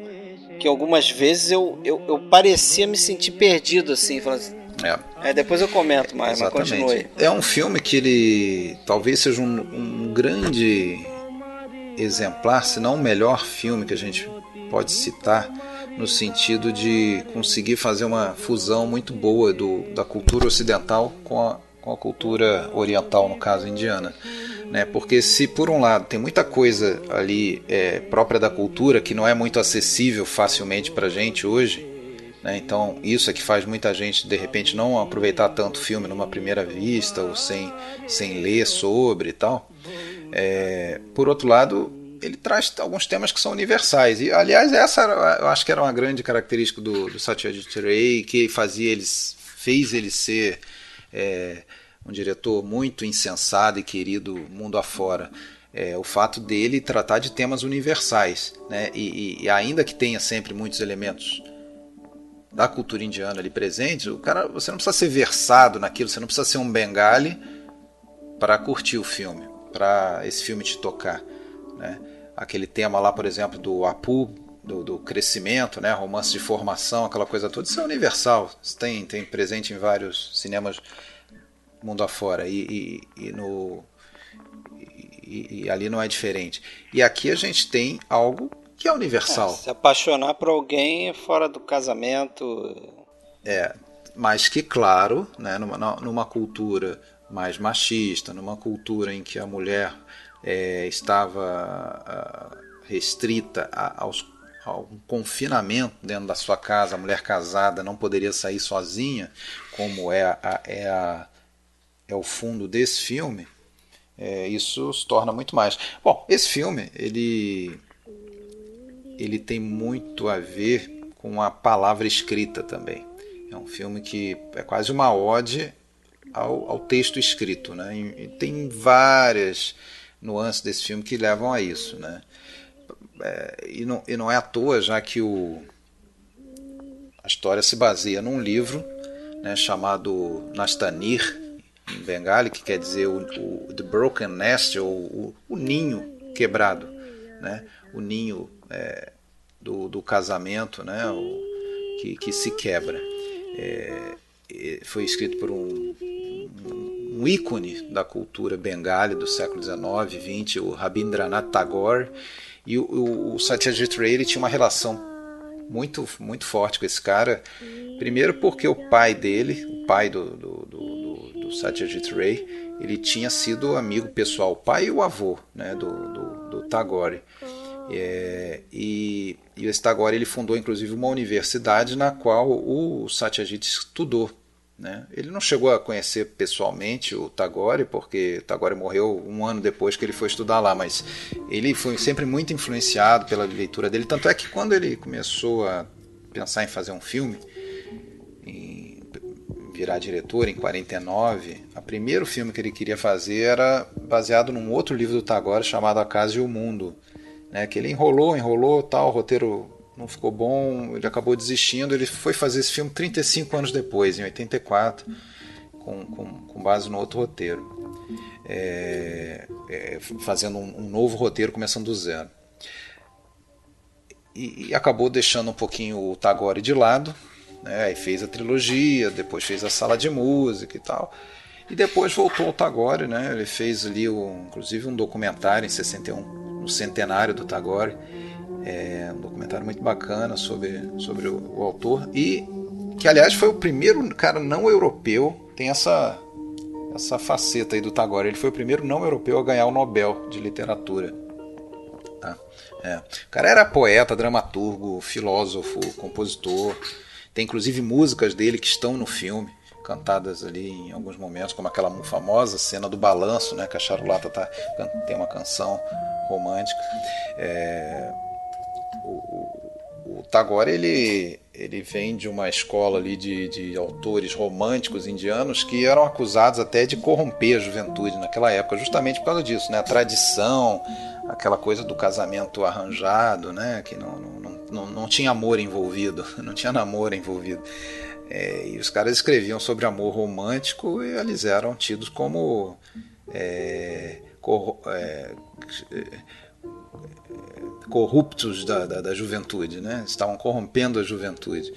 que algumas vezes eu, eu, eu parecia me sentir perdido assim, falando assim, é. é. depois eu comento mais, Exatamente. mas continue. É um filme que ele talvez seja um, um grande exemplar, se não o melhor filme que a gente pode citar no sentido de conseguir fazer uma fusão muito boa do, da cultura ocidental com a, com a cultura oriental, no caso indiana. Né? Porque se por um lado tem muita coisa ali é, própria da cultura que não é muito acessível facilmente para gente hoje, né? Então, isso é que faz muita gente, de repente, não aproveitar tanto o filme numa primeira vista ou sem, sem ler sobre e tal. É, por outro lado, ele traz alguns temas que são universais. E, aliás, essa eu acho que era uma grande característica do, do Satyajit Ray, que fazia eles, fez ele ser é, um diretor muito insensado e querido mundo afora. É, o fato dele tratar de temas universais, né? E, e, e ainda que tenha sempre muitos elementos da cultura indiana ali presente, o cara, você não precisa ser versado naquilo, você não precisa ser um bengali para curtir o filme, para esse filme te tocar, né? Aquele tema lá, por exemplo, do Apu, do, do, crescimento, né? Romance de formação, aquela coisa toda, isso é universal, isso tem, tem presente em vários cinemas mundo afora e, e, e no e, e ali não é diferente. E aqui a gente tem algo que é universal. É, se apaixonar por alguém fora do casamento. É, mas que, claro, né, numa, numa cultura mais machista, numa cultura em que a mulher é, estava uh, restrita a, aos, ao confinamento dentro da sua casa, a mulher casada não poderia sair sozinha, como é, a, é, a, é o fundo desse filme, é, isso se torna muito mais. Bom, esse filme, ele ele tem muito a ver com a palavra escrita também. É um filme que é quase uma ode ao, ao texto escrito, né? E tem várias nuances desse filme que levam a isso, né? É, e, não, e não é à toa, já que o, a história se baseia num livro né, chamado Nastanir, em Bengali, que quer dizer o, o The Broken Nest, ou o, o ninho quebrado, né? o ninho é, do, do, casamento né, o, que, que se quebra. É, foi escrito por um, um, um, ícone da cultura bengali do século XIX, XX, o Rabindranath Tagore. E o, o, o Satyajit Ray ele tinha uma relação muito, muito forte com esse cara. Primeiro porque o pai dele, o pai do, do, do, do Satyajit Ray, ele tinha sido amigo pessoal, o pai e o avô né, do, do, do Tagore. É, e, e esse Tagore ele fundou inclusive uma universidade na qual o Satyajit estudou. Né? Ele não chegou a conhecer pessoalmente o Tagore, porque Tagore morreu um ano depois que ele foi estudar lá, mas ele foi sempre muito influenciado pela leitura dele. Tanto é que quando ele começou a pensar em fazer um filme, em virar diretor em 49, o primeiro filme que ele queria fazer era baseado num outro livro do Tagore chamado A Casa e o Mundo né, que ele enrolou, enrolou, tal, roteiro não ficou bom, ele acabou desistindo, ele foi fazer esse filme 35 anos depois, em 84, com, com, com base no outro roteiro. É, é, fazendo um, um, novo roteiro, começando do zero. E, e, acabou deixando um pouquinho o Tagore de lado, né, e fez a trilogia, depois fez a sala de música e tal. E depois voltou ao Tagore, né? Ele fez ali, o, inclusive, um documentário em 61 no centenário do Tagore. É um documentário muito bacana sobre, sobre o, o autor e que aliás foi o primeiro cara não europeu tem essa essa faceta aí do Tagore. Ele foi o primeiro não europeu a ganhar o Nobel de literatura. Tá? É. O cara era poeta, dramaturgo, filósofo, compositor. Tem inclusive músicas dele que estão no filme. cantadas ali em alguns momentos, como aquela famosa cena do balanço, né, que a Charulata tá, tem uma canção romântica. É, o, o, Tagore ele, ele vem de uma escola ali de, de autores românticos indianos que eram acusados até de corromper a juventude naquela época, justamente por causa disso, né, a tradição, aquela coisa do casamento arranjado, né, que não, não, não, não tinha amor envolvido, não tinha namoro envolvido. É, e os caras escreviam sobre amor romântico e eles eram tidos como é, cor, é, corruptos da, da, da, juventude, né? estavam corrompendo a juventude.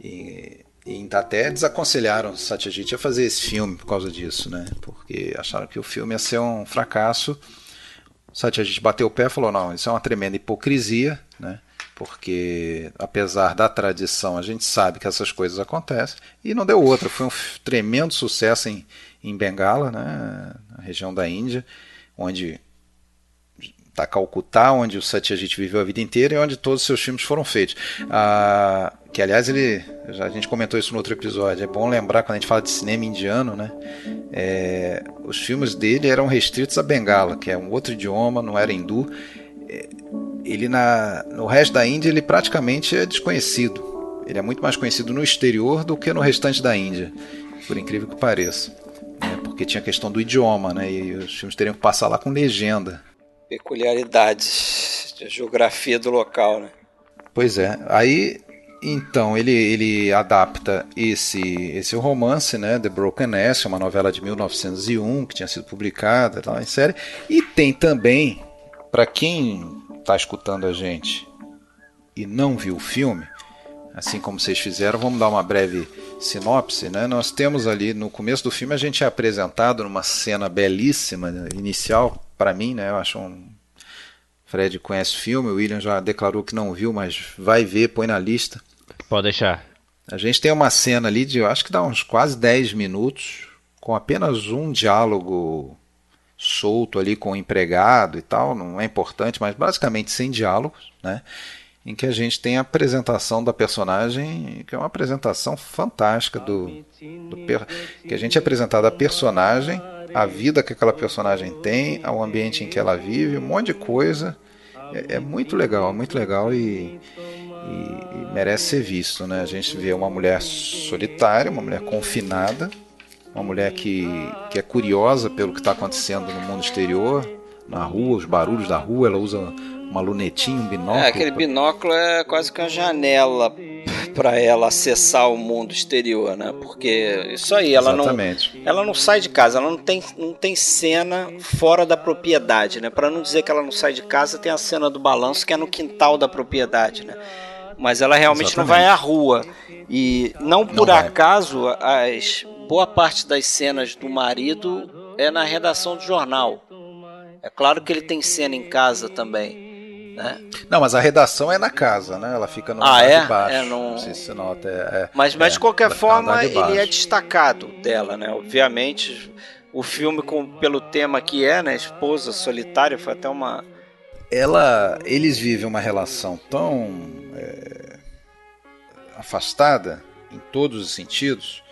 E, e até desaconselharam Satyajit a fazer esse filme por causa disso, né? porque acharam que o filme ia ser um fracasso. Satyajit bateu o pé e falou: não, isso é uma tremenda hipocrisia. Né? porque apesar da tradição, a gente sabe que essas coisas acontecem, e não deu outra. Foi um tremendo sucesso em, em Bengala, né, na região da Índia, onde está Calcutá, onde o Satyajit viveu a vida inteira e onde todos os seus filmes foram feitos. Ah, que aliás ele, já a gente comentou isso no outro episódio. É bom lembrar quando a gente fala de cinema indiano, né? É, os filmes dele eram restritos a Bengala, que é um outro idioma, não era hindu ele na, no resto da Índia ele praticamente é desconhecido. Ele é muito mais conhecido no exterior do que no restante da Índia, por incrível que pareça. Né? Porque tinha a questão do idioma, né? E os filmes teriam que passar lá com legenda. Peculiaridades de geografia do local, né? Pois é. Aí, então, ele, ele adapta esse, esse romance, né? The Broken Ass, uma novela de 1901 que tinha sido publicada tá, em série. E tem também, para quem está escutando a gente e não viu o filme, assim como vocês fizeram, vamos dar uma breve sinopse. Né? Nós temos ali no começo do filme a gente é apresentado numa cena belíssima né, inicial para mim, né? Eu acho um Fred conhece o filme, o William já declarou que não viu, mas vai ver, põe na lista. Pode deixar. A gente tem uma cena ali de, eu acho que dá uns quase 10 minutos, com apenas um diálogo solto ali com o empregado e tal, não é importante, mas basicamente sem diálogos, né? Em que a gente tem a apresentação da personagem, que é uma apresentação fantástica do, do que a gente é apresentado a personagem, a vida que aquela personagem tem, ao ambiente em que ela vive, um monte de coisa. É, é muito legal, é muito legal e, e, e merece ser visto, né? A gente vê uma mulher solitária, uma mulher confinada, uma mulher que, que é curiosa pelo que está acontecendo no mundo exterior, na rua, os barulhos da rua, ela usa uma lunetinha, um binóculo. É, aquele binóculo é quase que uma janela para ela acessar o mundo exterior, né? Porque isso aí, ela Exatamente. não ela não sai de casa, ela não tem, não tem cena fora da propriedade, né? Para não dizer que ela não sai de casa, tem a cena do balanço que é no quintal da propriedade, né? Mas ela realmente Exatamente. não vai à rua. E não por não acaso as boa parte das cenas do marido é na redação do jornal. É claro que ele tem cena em casa também. Né? Não, mas a redação é na casa, né? Ela fica no ah, é? de baixo. É, não... não sei se você nota. É, é, mas, mas de qualquer forma, de ele é destacado dela, né? Obviamente, o filme com, pelo tema que é, né? Esposa solitária, foi até uma. Ela, eles vivem uma relação tão é, afastada em todos os sentidos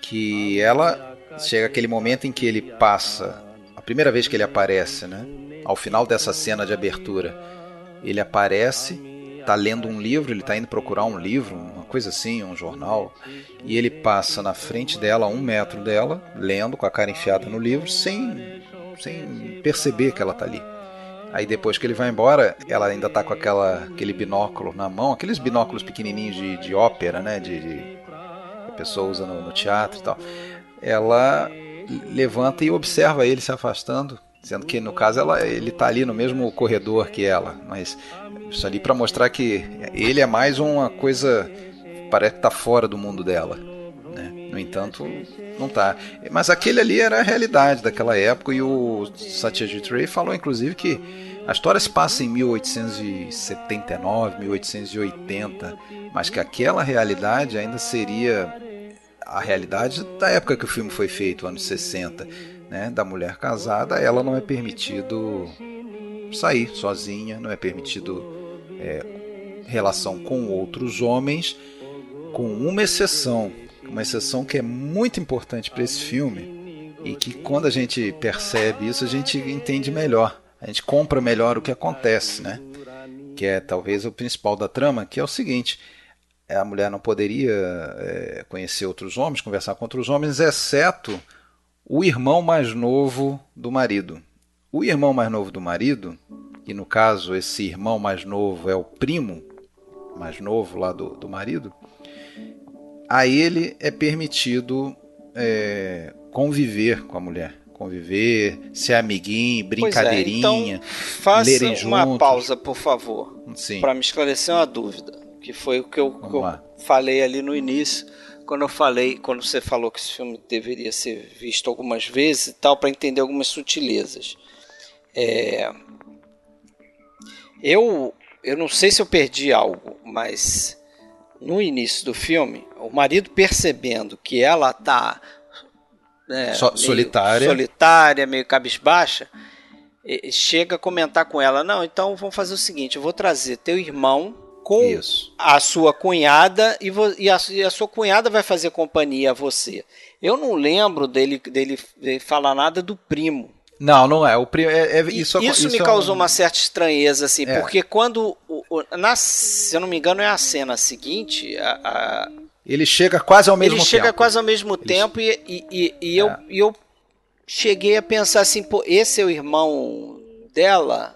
que ela chega aquele momento em que ele passa a primeira vez que ele aparece, né? Ao final dessa cena de abertura, ele aparece, tá lendo um livro, ele tá indo procurar um livro, uma coisa assim, um jornal, e ele passa na frente dela, a um metro dela, lendo com a cara enfiada no livro, sem, sem perceber que ela tá ali. Aí depois que ele vai embora, ela ainda tá com aquela, aquele binóculo na mão, aqueles binóculos pequenininhos de, de ópera, né? De, de a pessoa usa no, no teatro e tal, ela levanta e observa ele se afastando, sendo que no caso ela, ele está ali no mesmo corredor que ela, mas isso ali para mostrar que ele é mais uma coisa parece que está fora do mundo dela. Né? No entanto, não está. Mas aquele ali era a realidade daquela época e o Satyajit Ray falou inclusive que a história se passa em 1879, 1880, mas que aquela realidade ainda seria a realidade da época que o filme foi feito, anos 60, né, da mulher casada, ela não é permitido sair sozinha, não é permitido é, relação com outros homens, com uma exceção, uma exceção que é muito importante para esse filme e que quando a gente percebe isso a gente entende melhor, a gente compra melhor o que acontece, né? Que é talvez o principal da trama, que é o seguinte: a mulher não poderia é, conhecer outros homens, conversar com outros homens, exceto o irmão mais novo do marido. O irmão mais novo do marido, e no caso esse irmão mais novo é o primo mais novo lá do, do marido, a ele é permitido é, conviver com a mulher. Conviver, ser amiguinho, brincadeirinha, pois é, então, faça lerem uma juntos. pausa, por favor, para me esclarecer uma dúvida, que foi o que eu, que eu falei ali no início, quando eu falei, quando você falou que esse filme deveria ser visto algumas vezes e tal, para entender algumas sutilezas. É, eu, eu não sei se eu perdi algo, mas no início do filme, o marido percebendo que ela tá né, So- meio solitária. solitária, meio cabisbaixa, chega a comentar com ela: Não, então vamos fazer o seguinte: eu vou trazer teu irmão com Isso. a sua cunhada e, e a, e a sua cunhada vai fazer companhia a você. Eu não lembro dele, dele, dele falar nada do primo. Não, não é. O pri- é, é- Isso, isso, me é um- causou uma certa estranheza, assim, É. porque quando. na, se eu não me engano, é a cena seguinte. a- a- Ele chega quase ao mesmo ele chega tempo. quase ao mesmo tempo e, e, e- eu, É. e eu cheguei a pensar assim, pô, esse é o irmão dela?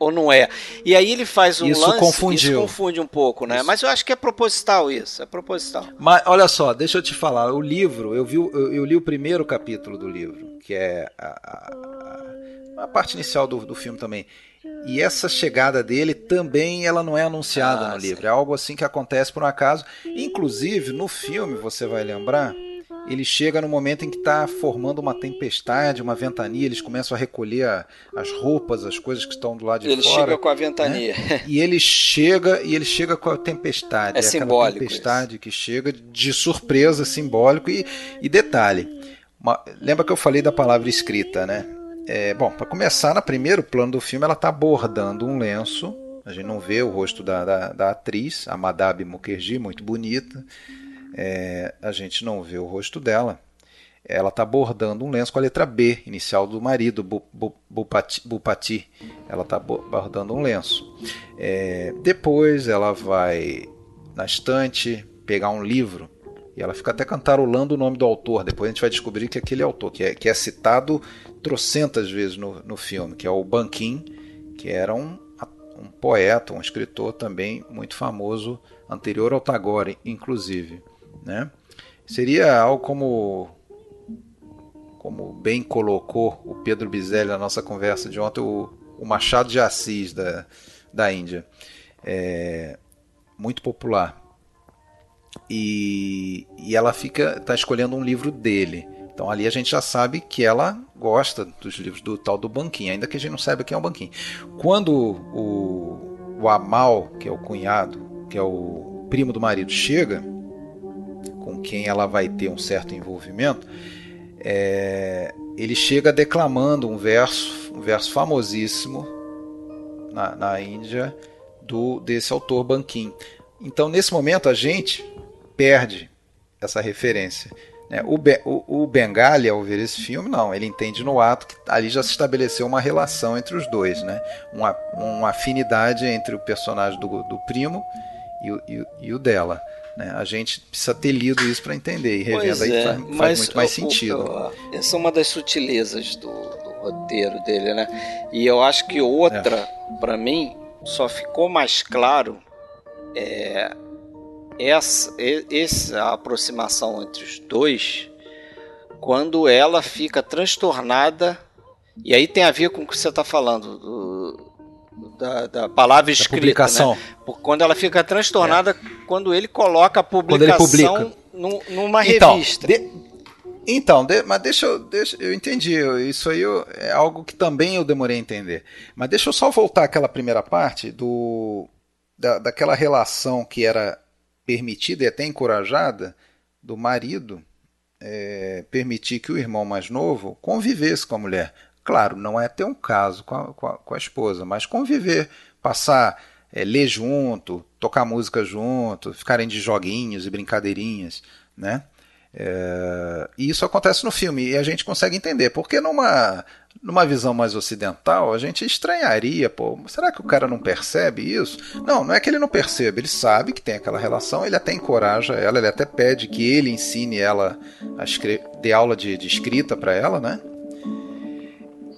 Ou não é? E aí ele faz um Isso lance. confundiu. Isso confunde um pouco, né? Isso. Mas eu acho que é proposital isso. É proposital. Mas olha só, deixa eu te falar. O livro, eu, vi, eu, eu li o primeiro capítulo do livro, que é a, a- a parte inicial do, do filme também. E essa chegada dele também ela não é anunciada Ah, no sim. livro. É algo assim que acontece por um acaso. Inclusive, no filme, você vai lembrar, ele chega no momento em que está formando uma tempestade, uma ventania. Eles começam a recolher a- as roupas, as coisas que estão do lado de ele fora. chega com a ventania. E ele chega e ele chega com a tempestade. É aquela simbólico tempestade que chega de surpresa, simbólico e, e detalhe. uma- lembra que eu falei da palavra escrita, né? É, bom, para começar, no primeiro plano do filme, ela está bordando um lenço. A gente não vê o rosto da, da, da atriz, a Madame Mukherjee, muito bonita. É, a gente não vê o rosto dela. Ela está bordando um lenço com a letra B, inicial do marido, Bu- Bu- Bupati. Bupati. Ela está bordando um lenço. É, depois ela vai na estante pegar um livro e ela fica até cantarolando o nome do autor. Depois a gente vai descobrir que aquele autor, que é, que é citado trocentas vezes no, no filme, que é o Banquin, que era um, um poeta, um escritor também muito famoso, anterior ao Tagore, inclusive. Né? Seria algo como como bem colocou o Pedro Bizelli na nossa conversa de ontem, o, o Machado de Assis da, da Índia. É, muito popular. E, e ela fica está escolhendo um livro dele. Então ali a gente já sabe que ela gosta dos livros do tal do Banquinho, ainda que a gente não saiba quem é o Banquinho. Quando o, o Amal, que é o cunhado, que é o primo do marido, chega, com quem ela vai ter um certo envolvimento, é, ele chega declamando um verso, um verso famosíssimo na, na Índia do desse autor Banquim. Então, nesse momento, a gente perde essa referência. né? O, Be o, o Bengali, ao ver esse filme, não, ele entende no ato que ali já se estabeleceu uma relação entre os dois, né? uma, uma afinidade entre o personagem do, do primo e o, e, e o dela. Né? A gente precisa ter lido isso para entender, e revendo aí é, faz, faz mas muito mais sentido. o- essa é uma das sutilezas do, do roteiro dele, né? E eu acho que outra, É. pra mim, só ficou mais claro é essa, essa aproximação entre os dois quando ela fica transtornada e aí tem a ver com o que você está falando do- da, da palavra Da escrita, publicação. né? Quando ela fica transtornada quando ele coloca a publicação publica. num- numa Então, revista. de- então de- mas deixa eu, deixa, eu entendi. eu- Isso aí eu- é algo que também eu demorei a entender. Mas deixa eu só voltar àquela primeira parte do da, daquela relação que era permitida e até encorajada do marido é, permitir que o irmão mais novo convivesse com a mulher. Claro, não é ter um caso com a, com a, com a esposa, mas conviver, passar é, ler junto, tocar música junto, ficarem de joguinhos e brincadeirinhas, né? É, e isso acontece no filme e a gente consegue entender, porque numa, numa visão mais ocidental a gente estranharia, pô, será que o cara não percebe isso? Não, não é que ele não percebe, ele sabe que tem aquela relação, ele até encoraja ela, ele até pede que ele ensine ela a escrever, dê aula de, de escrita para ela, né?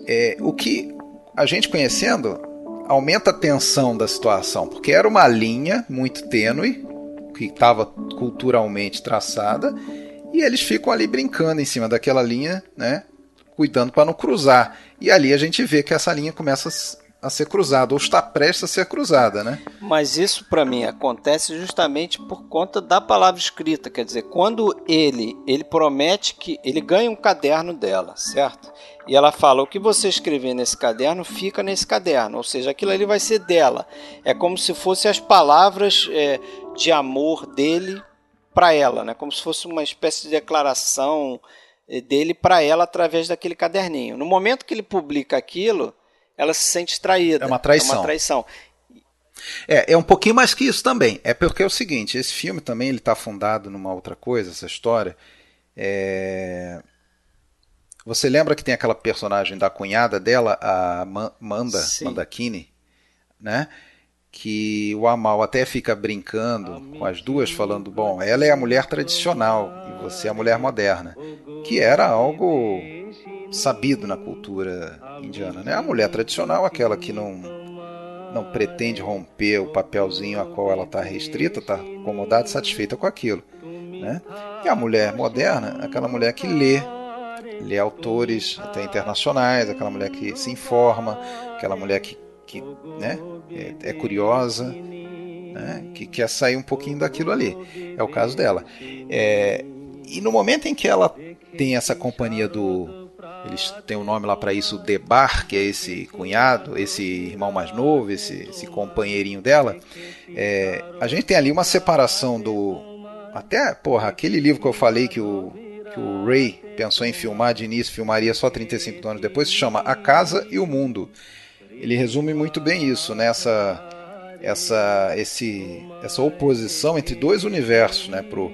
É, o que a gente conhecendo aumenta a tensão da situação, porque era uma linha muito tênue que estava culturalmente traçada e eles ficam ali brincando em cima daquela linha, né? Cuidando para não cruzar. E ali a gente vê que essa linha começa a ser cruzada, ou está prestes a ser cruzada, né? Mas isso para mim acontece justamente por conta da palavra escrita, quer dizer, quando ele ele promete que ele ganha um caderno dela, certo? E ela fala: o que você escrever nesse caderno fica nesse caderno, ou seja, aquilo ali vai ser dela. É como se fossem as palavras é, de amor dele para ela, né? Como se fosse uma espécie de declaração eh, dele para ela através daquele caderninho. No momento que ele publica aquilo, ela se sente traída. É uma traição. É uma traição. É, é um pouquinho mais que isso também. É porque é o seguinte, esse filme também ele está fundado numa outra coisa, essa história. É... Você lembra que tem aquela personagem da cunhada dela, a Manda, Sim. Mandakini, né? que o Amal até fica brincando com as duas, falando: bom, ela é a mulher tradicional e você é a mulher moderna, que era algo sabido na cultura indiana. Né? A mulher tradicional, aquela que não não pretende romper o papelzinho a qual ela está restrita, está acomodada, satisfeita com aquilo. Né? E a mulher moderna, aquela mulher que lê, lê autores até internacionais, aquela mulher que se informa, aquela mulher que que né, é, é curiosa, né, que quer sair um pouquinho daquilo ali. É o caso dela. É, e no momento em que ela tem essa companhia do. Eles têm um nome lá para isso, Debar, que é esse cunhado, esse irmão mais novo, esse, esse companheirinho dela. É, a gente tem ali uma separação do. Até, porra, aquele livro que eu falei que o, que o Ray pensou em filmar de início, filmaria só 35 anos depois, se chama A Casa e o Mundo ele resume muito bem isso, né? Essa, essa, esse, essa oposição entre dois universos, né? Pro,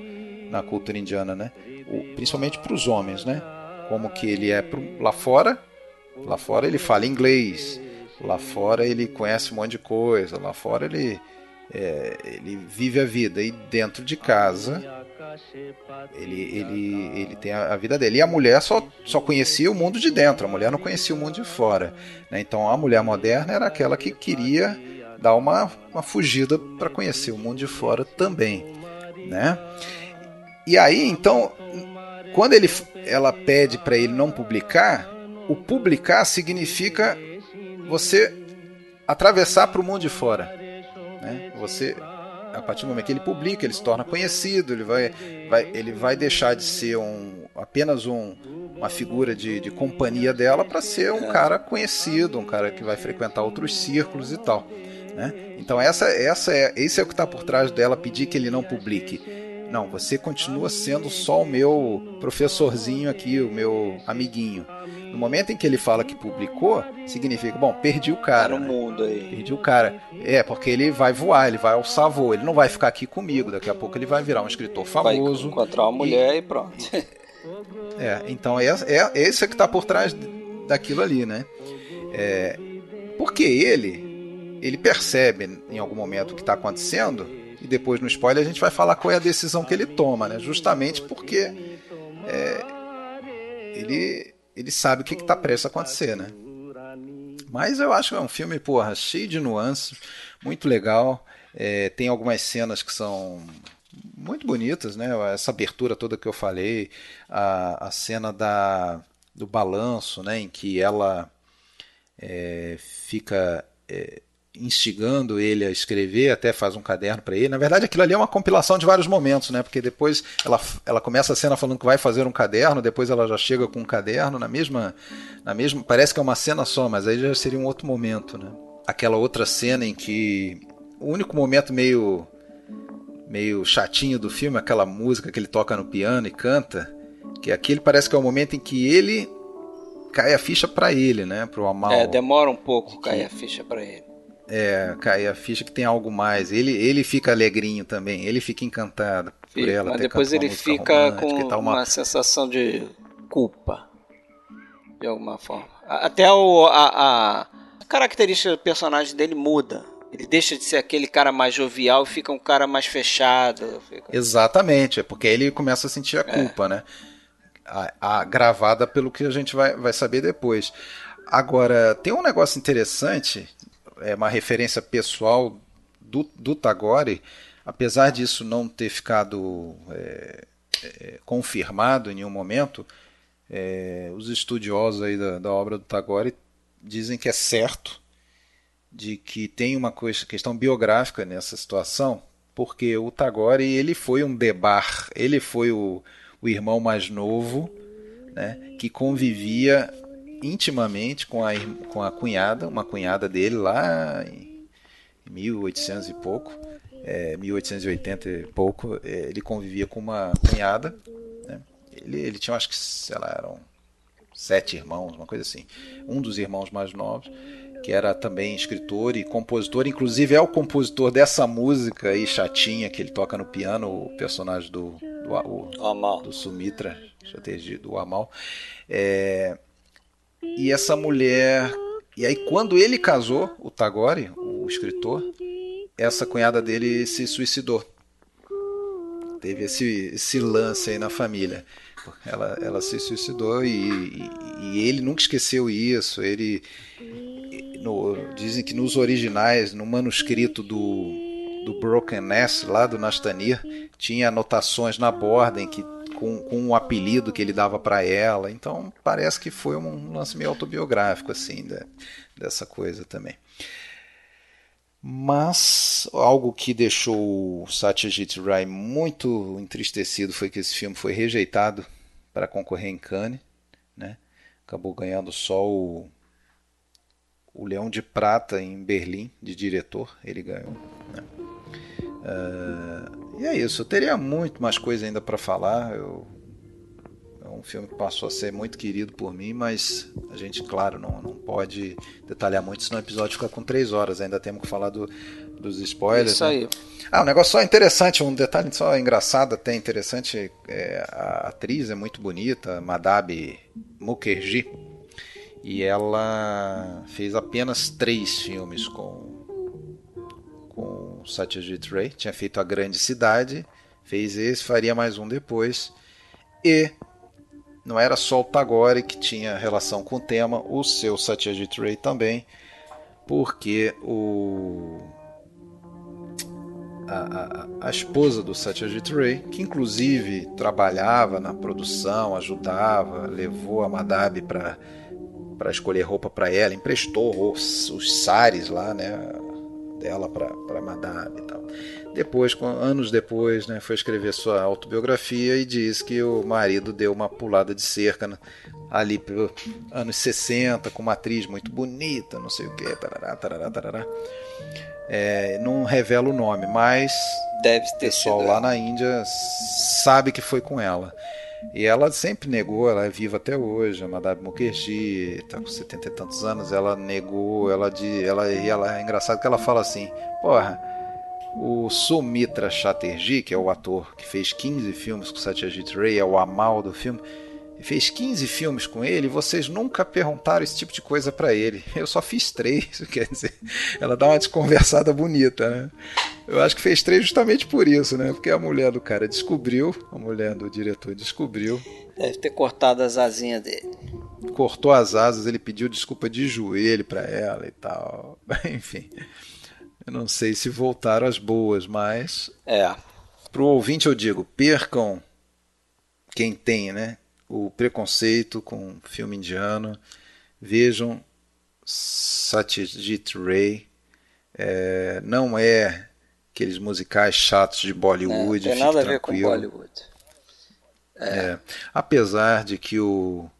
na cultura indiana, né? O, principalmente para os homens, né? Como que ele é pro, lá fora, lá fora ele fala inglês, lá fora ele conhece um monte de coisa, lá fora ele é, ele vive a vida e dentro de casa ele, ele, ele tem a, a, vida dele. E a mulher só, só conhecia o mundo de dentro, a mulher não conhecia o mundo de fora. Né? Então a mulher moderna era aquela que queria dar uma, uma fugida para conhecer o mundo de fora também. Né? E aí, então, quando ele, ela pede para ele não publicar, o publicar significa você atravessar para o mundo de fora. Né? Você a partir do momento que ele publica, ele se torna conhecido, ele vai, vai, ele vai deixar de ser um, apenas um, uma figura de, de companhia dela para ser um cara conhecido, um cara que vai frequentar outros círculos e tal. Né? Então essa, essa é, esse é o que está por trás dela pedir que ele não publique. Não, você continua sendo só o meu professorzinho aqui, o meu amiguinho. No momento em que ele fala que publicou, significa, bom, perdi o cara. Tá no né? mundo aí. Perdi o cara. É, porque ele vai voar, ele vai alçar voo, ele não vai ficar aqui comigo. Daqui a pouco ele vai virar um escritor famoso. Vai encontrar uma mulher e, e pronto. é, então é, é esse é que está por trás daquilo ali, né? É, porque ele, ele percebe em algum momento o que está acontecendo e depois no spoiler a gente vai falar qual é a decisão que ele toma, né? Justamente porque é, ele, ele sabe o que está prestes a acontecer, né? Mas eu acho que é um filme, porra, cheio de nuances, muito legal. É, tem algumas cenas que são muito bonitas, né? Essa abertura toda que eu falei, a, a cena da, do balanço, né? Em que ela é, fica é, instigando ele a escrever, até faz um caderno para ele. Na verdade, aquilo ali é uma compilação de vários momentos, né? Porque depois ela, ela começa a cena falando que vai fazer um caderno, depois ela já chega com um caderno na mesma na mesma, parece que é uma cena só, mas aí já seria um outro momento, né? Aquela outra cena em que o único momento meio meio chatinho do filme, aquela música que ele toca no piano e canta, que aquele parece que é o momento em que ele cai a ficha para ele, né, pro Amal. É, demora um pouco cair a ficha para ele. É, cai a ficha que tem algo mais. Ele, ele fica alegrinho também, ele fica encantado por Fica, ela. mas depois ele uma fica com tal, uma... sensação de culpa, de alguma forma. Até o, a, a- característica do personagem dele muda. Ele deixa de ser aquele cara mais jovial e fica um cara mais fechado. fica- Exatamente, é porque ele começa a sentir a culpa, né? A, a- gravada pelo que a gente vai, vai saber depois. Agora, tem um negócio interessante, é uma referência pessoal do, do Tagore, apesar disso não ter ficado é, é, confirmado em nenhum momento, é, os estudiosos aí da, da obra do Tagore dizem que é certo de que tem uma coisa, questão biográfica nessa situação, porque o Tagore ele foi um debar, ele foi o, o irmão mais novo, né, que convivia intimamente com a, com a cunhada, uma cunhada dele lá em 1800 e pouco, é, 1880 e pouco, é, ele convivia com uma cunhada, né, ele, ele tinha, acho que, sei lá, eram sete irmãos, uma coisa assim, um dos irmãos mais novos, que era também escritor e compositor, inclusive é o compositor dessa música aí chatinha que ele toca no piano, o personagem do, do, o- Ó, mal. do Sumitra, do Amal. É, e essa mulher. E aí, quando ele casou, o Tagore, o escritor, essa cunhada dele se suicidou. Teve esse, esse lance aí na família. Ela, ela se suicidou e, e- e ele nunca esqueceu isso. Ele no- dizem que nos originais, no manuscrito do, do Broken Nest, lá do Nastanir, tinha anotações na borda em que, com, com um apelido que ele dava para ela. Então parece que foi um lance meio autobiográfico assim da- dessa coisa também. Mas algo que deixou o Satyajit Ray muito entristecido foi que esse filme foi rejeitado para concorrer em Cannes, né? Acabou ganhando só o o Leão de Prata em Berlim, de diretor, ele ganhou. né? Ah, e é isso, eu teria muito mais coisa ainda para falar. Eu- é um filme que passou a ser muito querido por mim, mas a gente, claro, não, não pode detalhar muito, senão o episódio fica com três horas. Ainda temos que falar do- dos spoilers. Isso né? aí. Ah, um negócio só interessante, um detalhe só engraçado, até interessante, é, a atriz é muito bonita, Madhabi Mukherjee, e ela fez apenas três filmes com Satyajit Ray, tinha feito A Grande Cidade, fez esse, faria mais um depois, e não era só o Tagore que tinha relação com o tema, o seu Satyajit Ray também, porque o a, a, a esposa do Satyajit Ray, que inclusive trabalhava na produção, ajudava, levou a Madhabi para para escolher roupa para ela, emprestou os, os sares lá, né, dela para Madhabi e tal. Depois, com- anos depois, né, foi escrever sua autobiografia e diz que o marido deu uma pulada de cerca né, ali pelos anos 60, com uma atriz muito bonita, não sei o que, tarará, tarará, tarará. É, não revela o nome, mas Deve o ter pessoal sido. lá na Índia sabe que foi com ela. E ela sempre negou, ela é viva até hoje, a Madame Mukherjee, está com 70 e tantos anos, ela negou, ela, de, ela, e ela é engraçado que ela fala assim, porra, o Sumitra Chatterjee, que é o ator que fez 15 filmes com Satyajit Ray, é o Amal do filme, fez 15 filmes com ele e vocês nunca perguntaram esse tipo de coisa pra ele. Eu só fiz três, quer dizer, ela dá uma desconversada bonita, né? Eu acho que fez três justamente por isso, né? Porque a mulher do cara descobriu, a mulher do diretor descobriu, Deve ter cortado as asinhas dele. cortou as asas, ele pediu desculpa de joelho pra ela e tal. Enfim, eu não sei se voltaram as boas, mas É. Pro ouvinte eu digo, percam quem tem, né, o preconceito com filme indiano, vejam Satyajit Ray, é, não é aqueles musicais chatos de Não Bollywood, tem fique nada a ver com. Bollywood. É, apesar de que o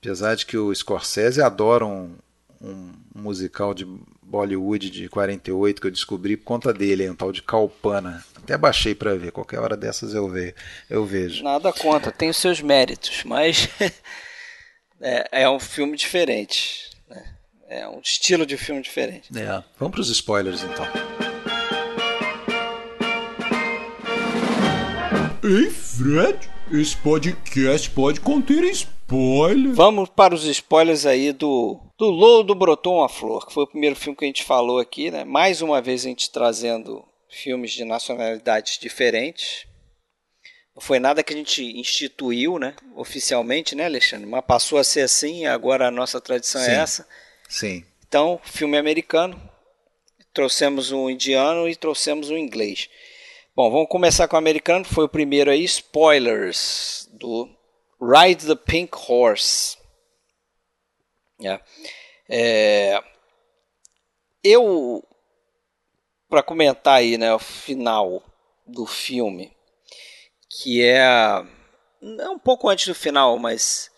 apesar de que o Scorsese adora um, um musical de Bollywood de 48 que eu descobri por conta dele, um tal de Kalpana. Até baixei para ver, qualquer hora dessas eu, ve, eu vejo. Nada contra, tem os seus méritos, mas é, é um filme diferente. né? É um estilo de filme diferente. É. Vamos para os spoilers então. Ei, Fred, esse podcast pode conter spoilers. Vamos para os spoilers aí do, do Lodo Brotou uma Flor, que foi o primeiro filme que a gente falou aqui, né? Mais uma vez a gente trazendo filmes de nacionalidades diferentes. Não foi nada que a gente instituiu, né? Oficialmente, né, Alexandre? Mas passou a ser assim, agora a nossa tradição é Sim. é essa. Sim. Então, filme americano. Trouxemos um indiano e trouxemos um inglês. Bom, vamos começar com o americano. Foi o primeiro aí, spoilers do Ride the Pink Horse. É. É, eu, para comentar aí, né, o final do filme, que é, é um pouco antes do final, mas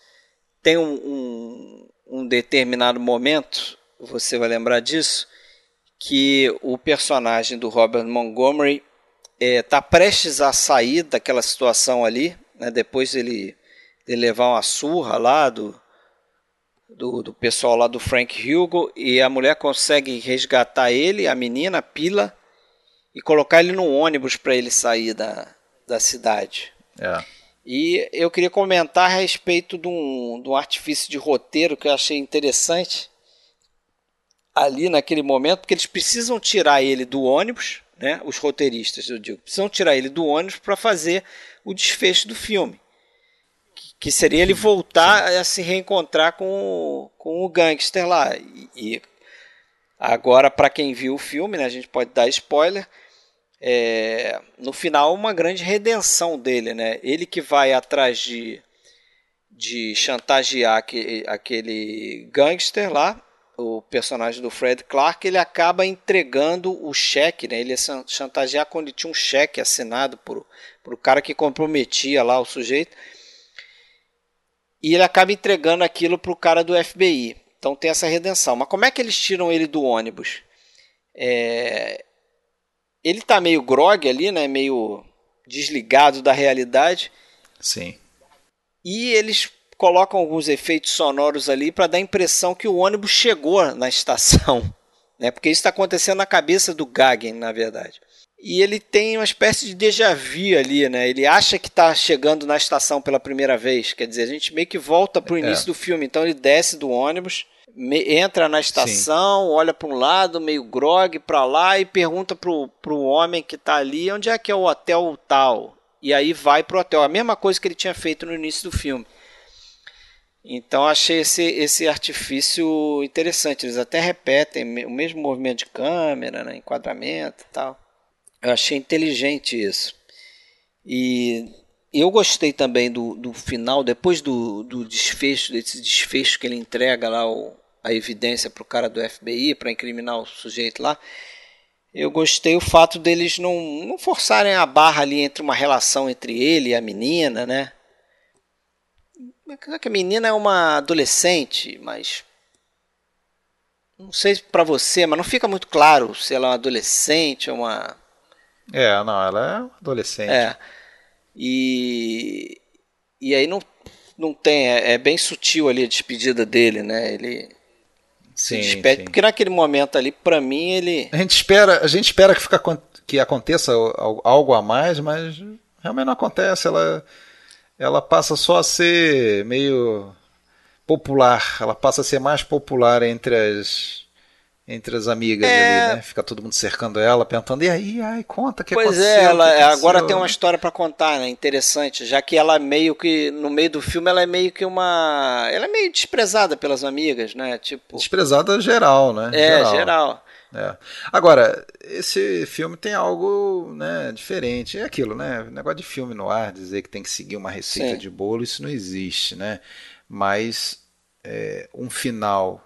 tem um, um, um determinado momento, você vai lembrar disso, que o personagem do Robert Montgomery está é, prestes a sair daquela situação ali, né, depois ele, de levar uma surra lá do, do, do, pessoal lá do Frank Hugo, e a mulher consegue resgatar ele, a menina, a Pila, e colocar ele no ônibus para ele sair da, da cidade. É. E eu queria comentar a respeito de um, de um artifício de roteiro que eu achei interessante ali naquele momento, porque eles precisam tirar ele do ônibus, né? Os roteiristas, eu digo, precisam tirar ele do ônibus para fazer o desfecho do filme. Que seria ele voltar a se reencontrar com, o, com o gangster lá. E, e agora, para quem viu o filme, né, a gente pode dar spoiler. É, no final, uma grande redenção dele. Né? Ele que vai atrás de, de chantagear aquele, aquele gangster lá, o personagem do Fred Clark, ele acaba entregando o cheque, né? Ele ia chantagear quando tinha um cheque assinado por, por o cara que comprometia lá o sujeito. E ele acaba entregando aquilo para o cara do FBI. Então tem essa redenção. Mas como é que eles tiram ele do ônibus? É... Ele está meio grog ali, né? Meio desligado da realidade. Sim. E eles colocam alguns efeitos sonoros ali para dar a impressão que o ônibus chegou na estação, né? Porque isso está acontecendo na cabeça do Gagen, na verdade. E ele tem uma espécie de déjà vu ali, né? Ele acha que está chegando na estação pela primeira vez. Quer dizer, a gente meio que volta para o início é. do filme. Então ele desce do ônibus, entra na estação, Sim. olha para um lado, meio grog para lá e pergunta pro, pro homem que está ali onde é que é o hotel tal. E aí vai pro hotel. A mesma coisa que ele tinha feito no início do filme. Então achei esse, esse artifício interessante. Eles até repetem o mesmo movimento de câmera, né, enquadramento e tal. Eu achei inteligente isso. E eu gostei também do, do final, depois do, do desfecho, desse desfecho que ele entrega lá o, a evidência para o cara do FBI para incriminar o sujeito lá. Eu gostei o fato deles não, não forçarem a barra ali entre uma relação entre ele e a menina, né? que a menina é uma adolescente, mas não sei para você, mas não fica muito claro se ela é uma adolescente ou uma É, não, ela é adolescente. É. E e aí não não tem, é, é bem sutil ali a despedida dele, né? Ele sim, se despede, sim. porque naquele momento ali, para mim, ele A gente espera, a gente espera que fica que aconteça algo a mais, mas realmente não acontece, ela ela passa só a ser meio popular, ela passa a ser mais popular entre as entre as amigas é... ali, né? Fica todo mundo cercando ela, perguntando, e aí, ai, conta que pois aconteceu. Pois é, ela que agora tem uma história para contar, né? Interessante, já que ela meio que no meio do filme ela é meio que uma, ela é meio desprezada pelas amigas, né? Tipo desprezada geral, né? É, geral. geral. É. Agora, esse filme tem algo né, diferente. É aquilo, né? Negócio de filme no ar, dizer que tem que seguir uma receita Sim. de bolo, isso não existe, né? Mas é, um final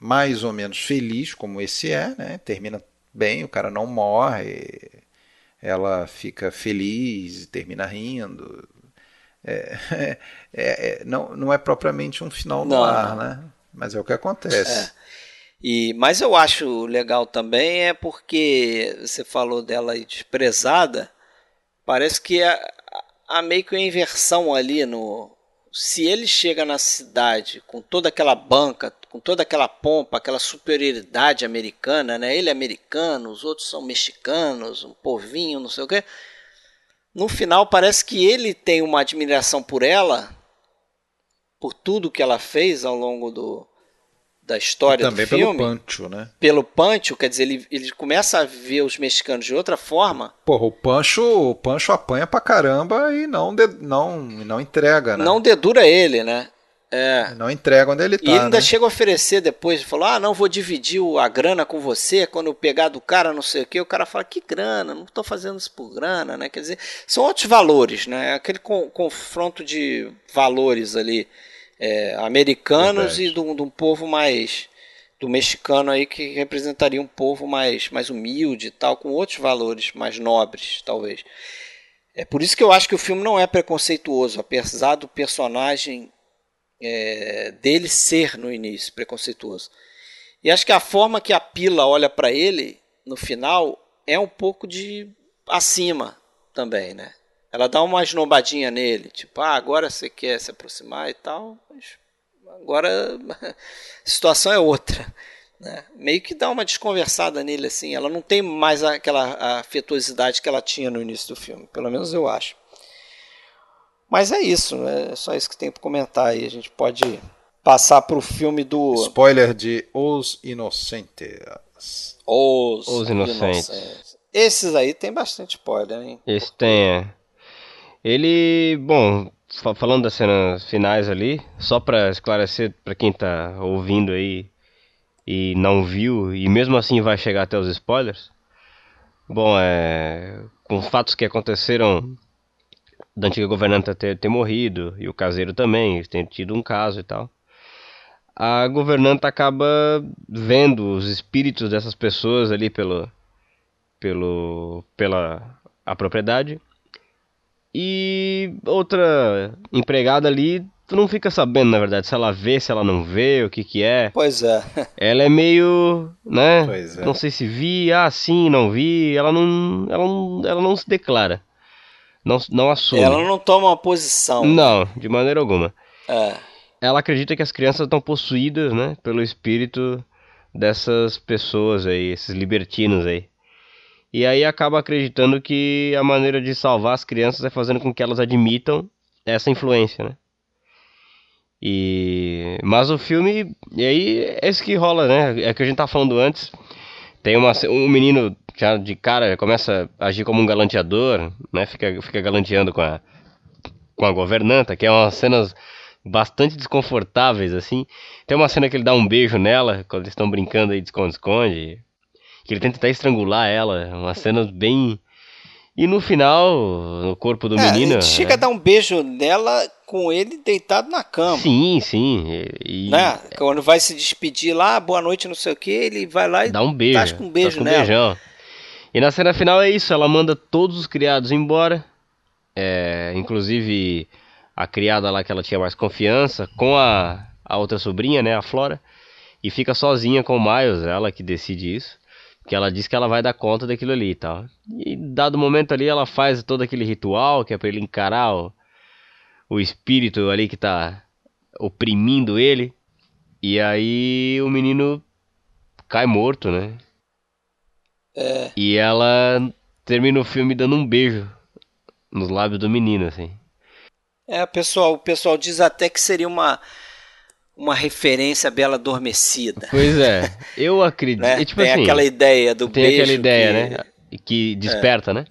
mais ou menos feliz, como esse é, né? Termina bem, o cara não morre, ela fica feliz, termina rindo. É, é, é, não, não é propriamente um final no Não. ar, né? Mas é o que acontece. É. E, mas eu acho legal também é porque você falou dela desprezada, parece que há, há meio que uma inversão ali no, se ele chega na cidade com toda aquela banca, com toda aquela pompa, aquela superioridade americana, né? Ele é americano, os outros são mexicanos, um povinho, não sei o quê. No final parece que ele tem uma admiração por ela, por tudo que ela fez ao longo do, da história Também do filme. pelo Pancho, né? Pelo Pancho, quer dizer, ele, ele começa a ver os mexicanos de outra forma. Porra, o Pancho, o Pancho apanha pra caramba e não, de, não, não entrega, né? Não dedura ele, né? É. Não entrega onde ele tá. E ele ainda né? chega a oferecer depois, falou: Ah, não, vou dividir o- a grana com você quando eu pegar do cara, não sei o quê. O cara fala: Que grana? Não estou fazendo isso por grana, né? Quer dizer, são outros valores, né? Aquele con- confronto de valores ali é, americanos Verdade. e de um, de um povo mais. do mexicano aí que representaria um povo mais, mais humilde e tal, com outros valores mais nobres, talvez. É por isso que eu acho que o filme não é preconceituoso, apesar do personagem é, dele ser no início preconceituoso. E acho que a forma que a Pila olha para ele no final é um pouco de acima também, né? Ela dá uma esnobadinha nele, tipo, ah, agora você quer se aproximar e tal, mas agora a situação é outra. Né? Meio que dá uma desconversada nele assim. Ela não tem mais aquela afetuosidade que ela tinha no início do filme, pelo menos eu acho. Mas é isso, é só isso que tem para comentar aí. A gente pode passar para o filme do Spoiler de Os Inocentes. Os, Os Inocentes. Esses aí tem bastante spoiler, hein? Esse tem, é. Ele, bom, fa- falando das cenas finais ali, só pra esclarecer pra quem tá ouvindo aí e não viu, e mesmo assim vai chegar até os spoilers. Bom, é. Com os fatos que aconteceram da antiga governanta ter, ter morrido, e o caseiro também, têm tido um caso e tal. A governanta acaba vendo os espíritos dessas pessoas ali pelo, pelo, pela a propriedade. E outra empregada ali, tu não fica sabendo, na verdade, se ela vê, se ela não vê, o que que é. Pois é. Ela é meio, né? Pois é. Não sei se vi, ah, sim, não vi. Ela não, ela não, ela não se declara. Não, não assume. Ela não toma uma posição. Não, de maneira alguma. É. Ela acredita que as crianças estão possuídas, né, pelo espírito dessas pessoas aí, esses libertinos aí. E aí acaba acreditando que a maneira de salvar as crianças é fazendo com que elas admitam essa influência, né? E mas o filme, e aí é isso que rola, né? É que a gente tá falando antes. Tem uma um menino já de cara começa a agir como um galanteador, né? Fica fica galanteando com a com a governanta, que é umas cenas bastante desconfortáveis, assim. Tem uma cena que ele dá um beijo nela, quando eles estão brincando aí de esconde-esconde. Que ele tenta até estrangular ela, umas cenas bem... E no final, no corpo do É, menino... chega né? a dar um beijo nela com ele deitado na cama. Sim, sim. E, e Né? Quando vai se despedir lá, boa noite, não sei o que, ele vai lá e dá um beijo. tasca um beijo tasca um nela. beijão. E na cena final é isso, ela manda todos os criados embora. É, inclusive a criada lá que ela tinha mais confiança, com a, a outra sobrinha, né, a Flora. E fica sozinha com o Miles, ela que decide isso. Que ela diz que ela vai dar conta daquilo ali e tal. E dado momento ali, ela faz todo aquele ritual que é pra ele encarar o, o espírito ali que tá oprimindo ele. E aí o menino cai morto, né? É, E ela termina o filme dando um beijo nos lábios do menino, assim. é, pessoal, o pessoal diz até que seria uma, uma referência Bela Adormecida. Pois é, eu acredito. Né? e, tipo tem assim, aquela ideia do tem beijo aquela ideia, que né? Que desperta, né?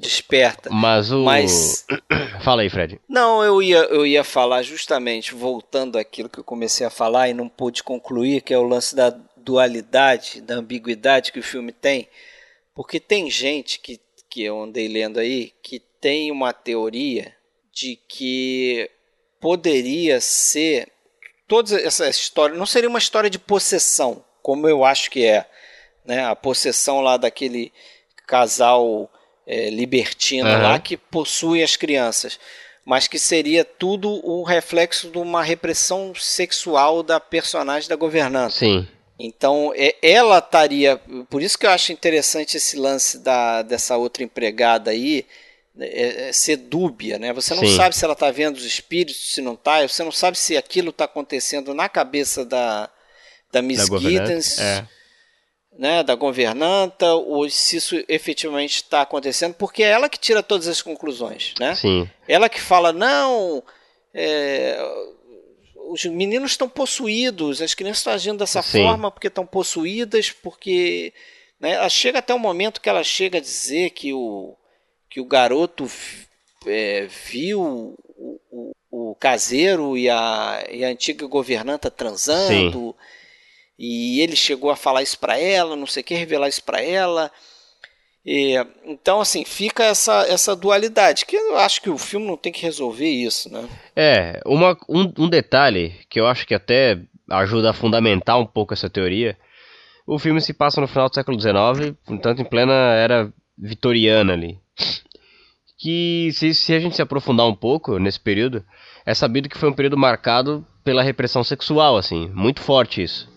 desperta. Mas o. Mas Fala aí, Fred. Não, eu ia, eu ia falar justamente, voltando àquilo que eu comecei a falar e não pude concluir, que é o lance da dualidade, da ambiguidade que o filme tem. Porque tem gente que, que eu andei lendo aí que tem uma teoria de que poderia ser. Toda essa história. Não seria uma história de possessão, como eu acho que é. Né? A possessão lá daquele casal é, libertino Aham. lá que possui as crianças. Mas que seria tudo um reflexo de uma repressão sexual da personagem da governanta. Sim. Então, é- ela estaria. Por isso que eu acho interessante esse lance da, dessa outra empregada aí, é, é, ser dúbia, né? Você não Sim. sabe se ela está vendo os espíritos, se não está. Você não sabe se aquilo está acontecendo na cabeça da, da Miss Da. Giddens, É. né? Da governanta, ou se isso efetivamente está acontecendo, porque é ela que tira todas as conclusões, né? Sim. Ela que fala, não, é, os meninos estão possuídos, as crianças estão agindo dessa Sim. forma porque estão possuídas, porque. Né, ela chega até o momento que ela chega a dizer que o, que o garoto é, viu o, o, o caseiro e a, e a antiga governanta transando. E ele chegou a falar isso para ela, não sei o que, revelar isso para ela. E, então, assim, fica essa, essa dualidade, que eu acho que o filme não tem que resolver isso, né? É, uma, um, um detalhe que eu acho que até ajuda a fundamentar um pouco essa teoria. O filme se passa no final do século XIX, portanto em plena era vitoriana ali. Que se, se a gente se aprofundar um pouco nesse período, é sabido que foi um período marcado pela repressão sexual, assim, muito forte isso.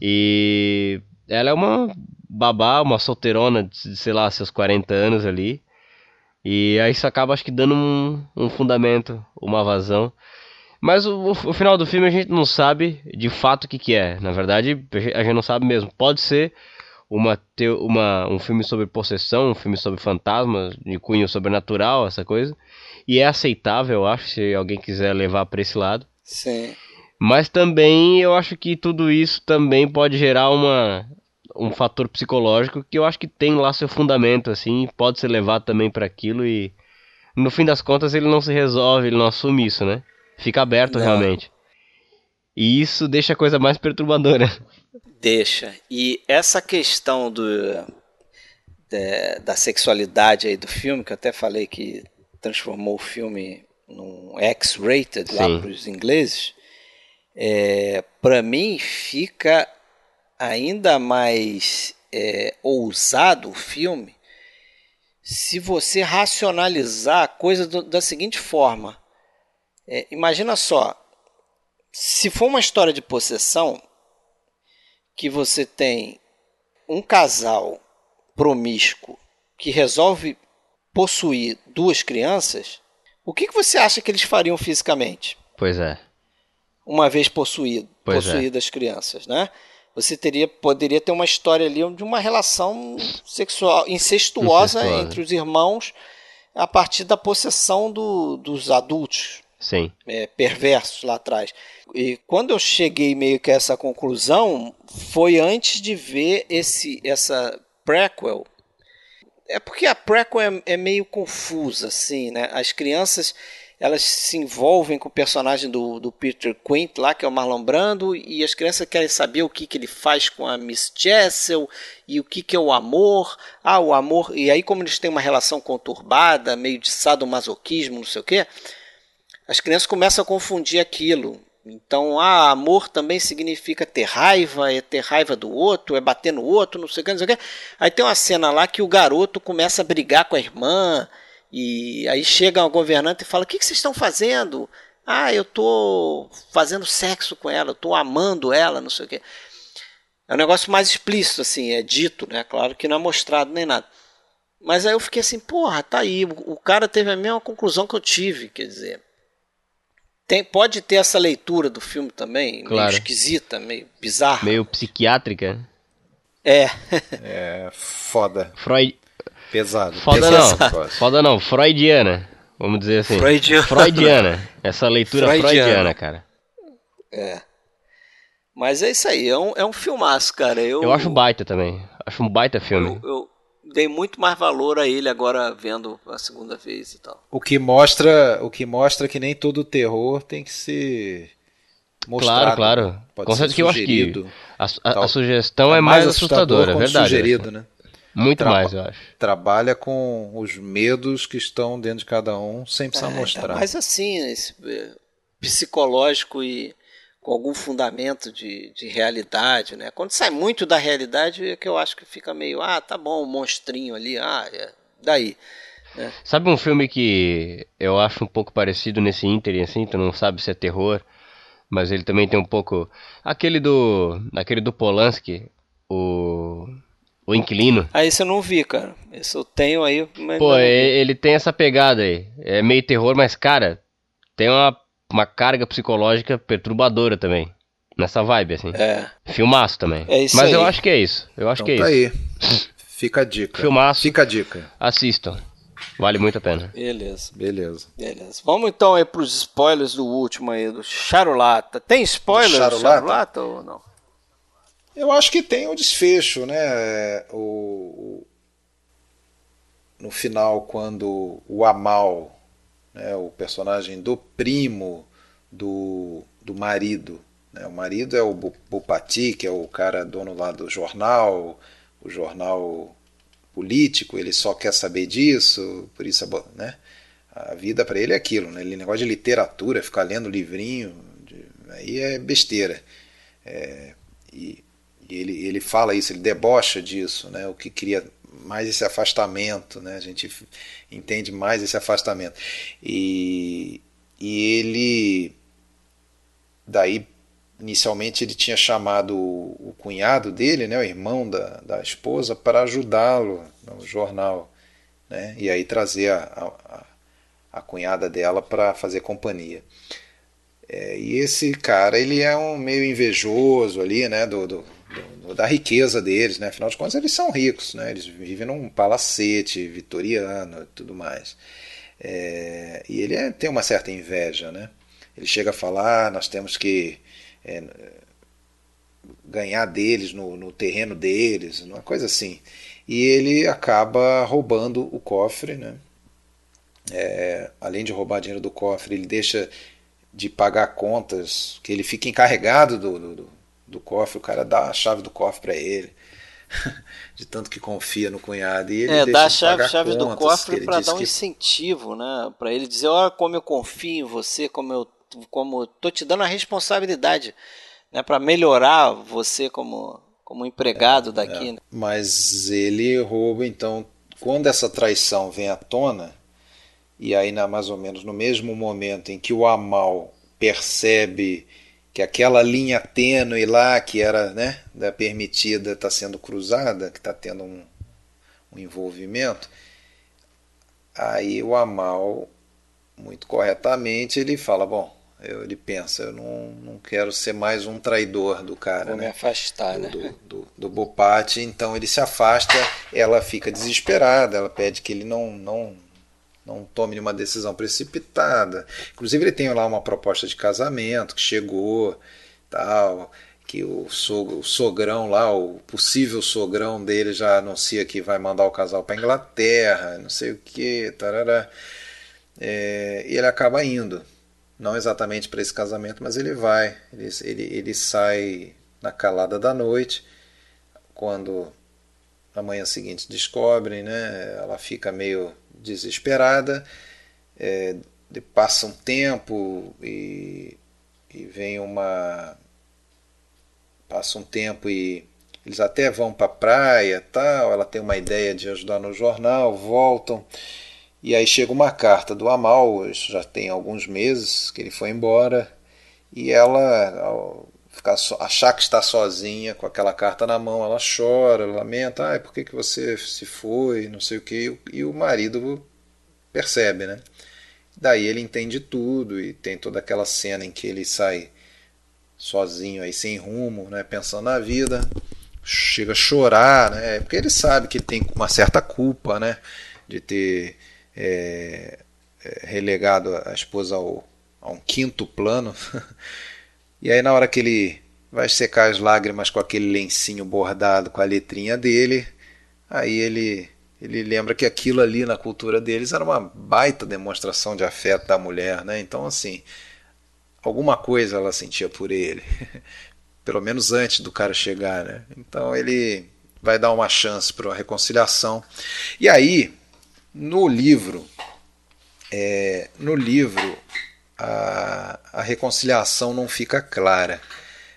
E ela é uma babá, uma solteirona de, sei lá, seus 40 anos ali. E aí isso acaba, acho que, dando um, um fundamento, uma vazão. Mas o, o final do filme a gente não sabe de fato o que, que é. Na verdade, a gente- não sabe mesmo. Pode ser uma, uma, um filme sobre possessão, um filme sobre fantasmas, de cunho sobrenatural, essa coisa. E é aceitável, eu acho, se alguém quiser levar para esse lado. Sim. Mas também eu acho que tudo isso também pode gerar uma, um fator psicológico que eu acho que tem lá seu fundamento, assim, pode ser levado também para aquilo e no fim das contas ele não se resolve, ele não assume isso, né? Fica aberto Não. realmente. E isso deixa a coisa mais perturbadora. Deixa. E essa questão do, da, da sexualidade aí do filme, que eu até falei que transformou o filme num X-rated lá para os ingleses, é, para mim fica ainda mais é, ousado o filme se você racionalizar a coisa do- da seguinte forma. É, imagina só, se for uma história de possessão, que você tem um casal promíscuo que resolve possuir duas crianças, o que, que você acha que eles fariam fisicamente? Pois é. Uma vez possuído, Pois é. possuídas as crianças, né? Você teria, poderia ter uma história ali de uma relação sexual incestuosa, Incestuosa. entre os irmãos a partir da possessão do- dos adultos Sim. é, perversos lá atrás. E quando eu cheguei meio que a essa conclusão, foi antes de ver esse essa prequel. É porque a prequel é, é meio confusa, assim, né? As crianças elas se envolvem com o personagem do, do Peter Quint lá, que é o Marlon Brando, e as crianças querem saber o que, que ele faz com a Miss Jessel e o que, que é o amor. Ah, o amor. E aí, como eles têm uma relação conturbada, meio de sadomasoquismo, não sei o quê, as crianças começam a confundir aquilo. Então, ah, amor também significa ter raiva, é ter raiva do outro, é bater no outro, não sei o que, não sei o que. Aí tem uma cena lá que o garoto começa a brigar com a irmã, e aí chega a governanta e fala: O que, que vocês estão fazendo? Ah, eu tô fazendo sexo com ela, eu tô amando ela, não sei o que. É um negócio mais explícito, assim, é dito, né? Claro que não é mostrado nem nada. Mas aí eu fiquei assim, porra, tá aí. O cara teve a mesma conclusão que eu tive, quer dizer. Tem, pode ter essa leitura do filme também, Claro. meio esquisita, meio bizarra. Meio psiquiátrica. É, É foda. Freud. Pesado. Foda pesado não. Foda não. Freudiana. Vamos dizer assim. Freudiana. Freudiana. Essa leitura Freudiana. freudiana, cara. mas é isso aí, é um, é um filmaço, cara. Eu, Eu acho um baita também. Acho um baita filme. eu, eu dei muito mais valor a ele agora vendo a segunda vez e tal. O que mostra, o que mostra que nem todo terror tem que ser mostrado. Claro, claro. Pode Com ser certeza que eu acho que sugerido. a, a- a sugestão é mais, assustadora, é verdade. sugerido, né? Muito Traba- mais, eu acho. Trabalha com os medos que estão dentro de cada um, sem precisar É, mostrar. ainda mais assim, esse, é, psicológico e com algum fundamento de, de realidade, né? Quando sai muito da realidade é que eu acho que fica meio, ah, tá bom, o monstrinho ali, ah, é, daí. Sabe um filme que eu acho um pouco parecido nesse ínterim, assim, tu não sabe se é terror, mas ele também tem um pouco... Aquele do... aquele do Polanski, o... O Inquilino. Ah, esse eu não vi, cara. Esse eu tenho aí, Pô, ele tem essa pegada aí. É meio terror, mas, cara, tem uma, uma carga psicológica perturbadora também. Nessa vibe, assim. É. Filmaço também. É isso mas eu aí. acho que é isso. Eu acho Então que é tá isso. aí. Fica a dica. Filmaço. Fica a dica. Assistam. Vale muito a pena. Beleza. Beleza. Beleza. Vamos então aí pros spoilers do último aí, do Charulata. Tem spoiler do Charulata? Charulata ou não? Eu acho que tem o desfecho, né? O, o- no final, quando o Amal, né, o personagem do primo do, do marido, né, o marido é o Bu- Bupati, que é o cara dono lá do jornal, o jornal político, ele só quer saber disso, por isso né, a vida para ele é aquilo, né, ele negócio de literatura, ficar lendo livrinho, de- aí é besteira. É, e e ele, ele fala isso, ele debocha disso, né? o que cria mais esse afastamento, né? a gente entende mais esse afastamento. E, e ele, daí, inicialmente, ele tinha chamado o, cunhado dele, né? o irmão da, da esposa, para ajudá-lo no jornal. Né? E aí trazer a, a, a- cunhada dela para fazer companhia. É, e esse cara, ele é um meio invejoso ali, né, do- do- da riqueza deles, né, afinal de contas eles são ricos, né, eles vivem num palacete vitoriano e tudo mais. É, e ele é- tem uma certa inveja, né, ele chega a falar, nós temos que é, ganhar deles no, no terreno deles, uma coisa assim. E ele acaba roubando o cofre, né, é, além de roubar dinheiro do cofre, ele deixa de pagar contas, que ele fica encarregado do, do, do- cofre, o cara dá a chave do cofre para ele, de tanto que confia no cunhado. E ele É, dá a chave, chave do contas, cofre para dar um que- incentivo, né? Para ele dizer, olha como eu confio em você, como eu como tô te dando a responsabilidade, né, para melhorar você como como empregado daqui, né? Mas ele rouba, então, quando essa traição vem à tona, e aí na, mais ou menos no mesmo momento em que o Amal percebe que aquela linha tênue lá, que era né, da permitida, está sendo cruzada, que está tendo um, um envolvimento, aí o Amal, muito corretamente, ele fala, bom, eu- ele pensa, eu não, não quero ser mais um traidor do cara, Vou me né? afastar, né? do, do, do Bopati, então ele se afasta, ela fica desesperada, ela pede que ele não, não, não tome nenhuma decisão precipitada. Inclusive ele tem lá uma proposta de casamento que chegou, tal, que o, sogro, o sogrão lá, o possível sogrão dele já anuncia que vai mandar o casal para Inglaterra, não sei o que, tarará. É, e ele acaba indo. Não exatamente para esse casamento, mas ele vai. Ele, ele, ele sai na calada da noite, quando na manhã seguinte descobrem, né? Ela fica meio desesperada. É, passa um tempo e, e vem uma. Passa um tempo e eles até vão para a praia, tal. Ela tem uma ideia de ajudar no jornal, voltam. E aí chega uma carta do Amal, isso já tem alguns meses que ele foi embora, e ela, ficar so- achar que está sozinha com aquela carta na mão, ela chora, lamenta, ah, por que, que você se foi, não sei o que, e o- marido percebe, né? Daí ele entende tudo e tem toda aquela cena em que ele sai sozinho aí sem rumo, né, pensando na vida, chega a chorar, né, porque ele sabe que tem uma certa culpa, né, de ter é, relegado a esposa ao, a um quinto plano. e aí na hora que ele vai secar as lágrimas com aquele lencinho bordado com a letrinha dele, aí ele ele lembra que aquilo ali na cultura deles era uma baita demonstração de afeto da mulher, né? Então assim, alguma coisa ela sentia por ele, pelo menos antes do cara chegar, né? Então ele vai dar uma chance para uma reconciliação. E aí, no livro, é, no livro a, a reconciliação não fica clara.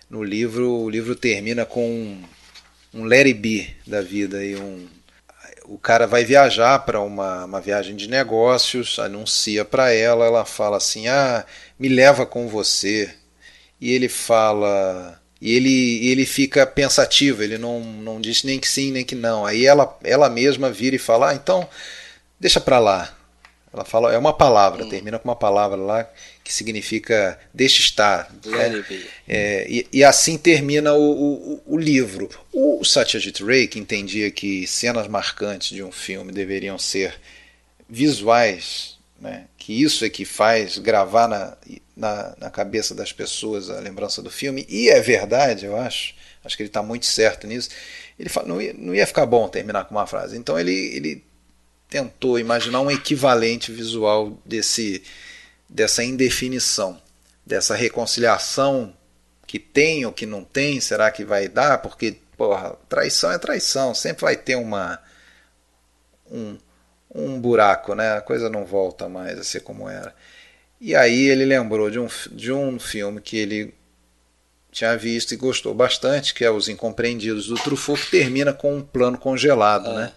No livro, o livro termina com um, um let it be da vida e um o cara vai viajar para uma, uma viagem de negócios, anuncia para ela, ela fala assim: "Ah, me leva com você". E ele fala: E ele, ele fica pensativo, ele não, não diz nem que sim, nem que não. Aí ela, ela mesma vira e fala: ah, então, deixa pra lá. Ela fala, é uma palavra, hum. termina com uma palavra lá que significa deixa estar. Né? É, e, e, assim termina o, o, o, livro. O Satyajit Ray, que entendia que cenas marcantes de um filme deveriam ser visuais, né? que isso é que faz gravar na, na, na cabeça das pessoas a lembrança do filme, e é verdade, eu acho, acho que ele está muito certo nisso. Ele fala, não, ia, não ia ficar bom terminar com uma frase. Então ele, ele tentou imaginar um equivalente visual desse dessa indefinição, dessa reconciliação que tem ou que não tem, será que vai dar? Porque, porra, traição é traição, sempre vai ter uma um, um buraco, né? A coisa não volta mais a ser como era. E aí ele lembrou de um, de um filme que ele tinha visto e gostou bastante, que é Os Incompreendidos do Truffaut, que termina com um plano congelado, é. né?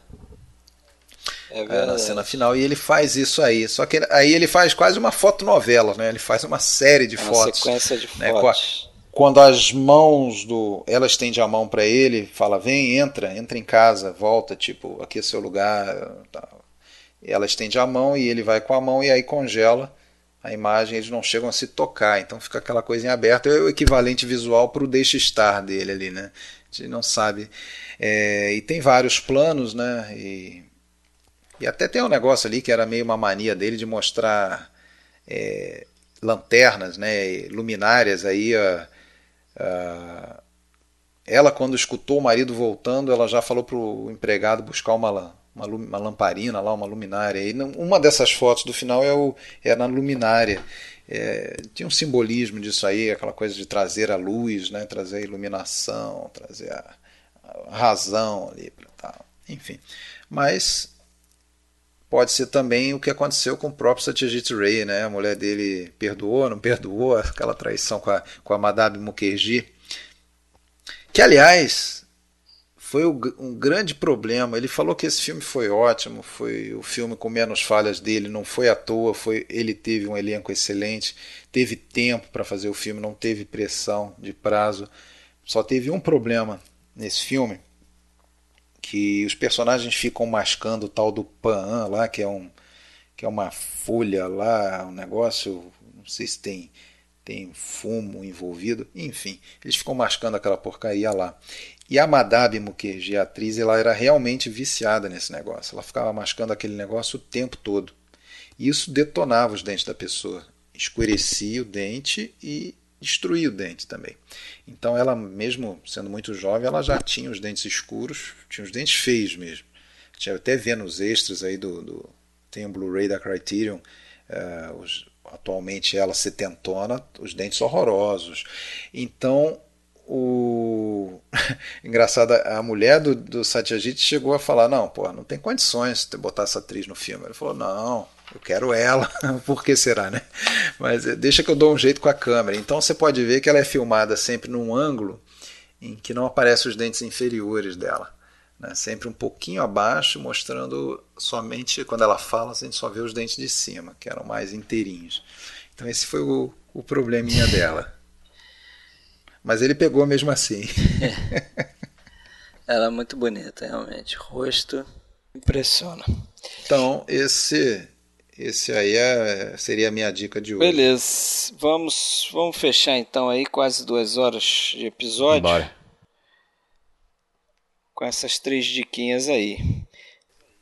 É, é na cena final. E ele faz isso aí. Só que aí ele faz quase uma fotonovela, né? Ele faz uma série de uma fotos. sequência de né? fotos. Quando as mãos do. Ela estende a mão para ele, fala: vem, entra, entra em casa, volta, tipo, aqui é seu lugar. Ela estende a mão e ele vai com a mão e aí congela a imagem, eles não chegam a se tocar, então fica aquela coisinha aberta. É o equivalente visual para o deixa estar dele ali, né? A gente não sabe. É, e tem vários planos, né? E e até tem um negócio ali que era meio uma mania dele de mostrar é, lanternas, né, luminárias aí. A, a, ela, quando escutou o marido voltando, ela já falou para o empregado buscar uma, uma, uma, lamparina lá, uma luminária. E uma dessas fotos do final é, o, é na luminária. É, tinha um simbolismo disso aí, aquela coisa de trazer a luz, né, trazer a iluminação, trazer a, a razão ali, tal. enfim. Mas pode ser também o que aconteceu com o próprio Satyajit Ray, né? A mulher dele perdoou, não perdoou, aquela traição com a, com a Madame Mukherjee. Que, aliás, foi um grande problema. Ele falou que esse filme foi ótimo, foi o filme com menos falhas dele, não foi à toa, foi ele teve um elenco excelente, teve tempo para fazer o filme, não teve pressão de prazo. Só teve um problema nesse filme, que os personagens ficam mascando o tal do pan lá, que é um que é uma folha lá, um negócio, não sei se tem tem fumo envolvido, enfim, eles ficam mascando aquela porcaria lá. E a Madame Mukherjee, a atriz, ela era realmente viciada nesse negócio. Ela ficava mascando aquele negócio o tempo todo. E isso detonava os dentes da pessoa, escurecia o dente e destruía o dente também. Então ela, mesmo sendo muito jovem, ela já tinha os dentes escuros, tinha os dentes feios mesmo. Tinha até vendo os extras aí do, do tem um Blu-ray da Criterion, uh, os, atualmente ela setentona, os dentes horrorosos. Então o engraçado a mulher do, do Satyajit chegou a falar não pô não tem condições de botar essa atriz no filme ele falou não eu quero ela, por que será, né? Mas eh, deixa que eu dou um jeito com a câmera. Então você pode ver que ela é filmada sempre num ângulo em que não aparecem os dentes inferiores dela. Né? Sempre um pouquinho abaixo, mostrando somente, quando ela fala, a gente só vê os dentes de cima, que eram mais inteirinhos. Então esse foi o, o probleminha dela. Mas ele pegou mesmo assim. Ela é muito bonita, realmente. Rosto impressiona. Então, esse esse aí é, seria a minha dica de hoje. Beleza. Vamos, vamos fechar então aí quase duas horas de episódio. Bora. Com essas três diquinhas aí.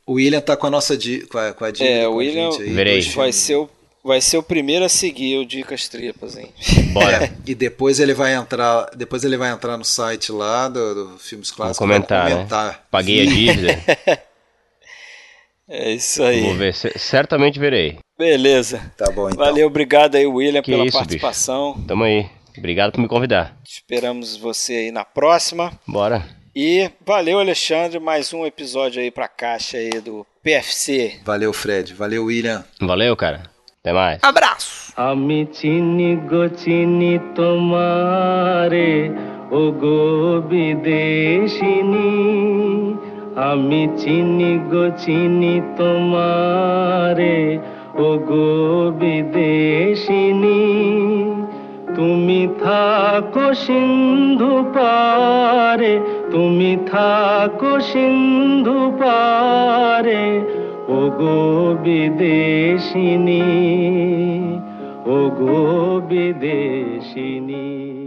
O William tá com a nossa dica, com a, com a dica é, o William aí, Verei. vai ser o vai ser o primeiro a seguir o Dicas Tripas, hein? Bora. É, e depois ele vai entrar, depois ele vai entrar no site lá do, do Filmes Clássicos. Vou comentar, comentar. Né? Paguei a dívida. É isso aí. Vou ver, certamente verei. Beleza. Tá bom, então. Valeu, obrigado aí, William, que pela isso, participação. Bicho. Tamo aí. Obrigado por me convidar. Esperamos você aí na próxima. Bora. E valeu, Alexandre, mais um episódio aí pra caixa aí do PFC. Valeu, Fred. Valeu, William. Valeu, cara. Até mais. Abraço. আমি চিনি গো চিনি তোমারে ও গো বিদেশিনী আমি চিনি গো, চিনি তোমারে। ও গো বিদেশিনী, তুমি থাকো সিন্ধু পারে, তুমি থাকো সিন্ধু পারে। ও গো বিদেশিনী ও গো বিদেশিনী।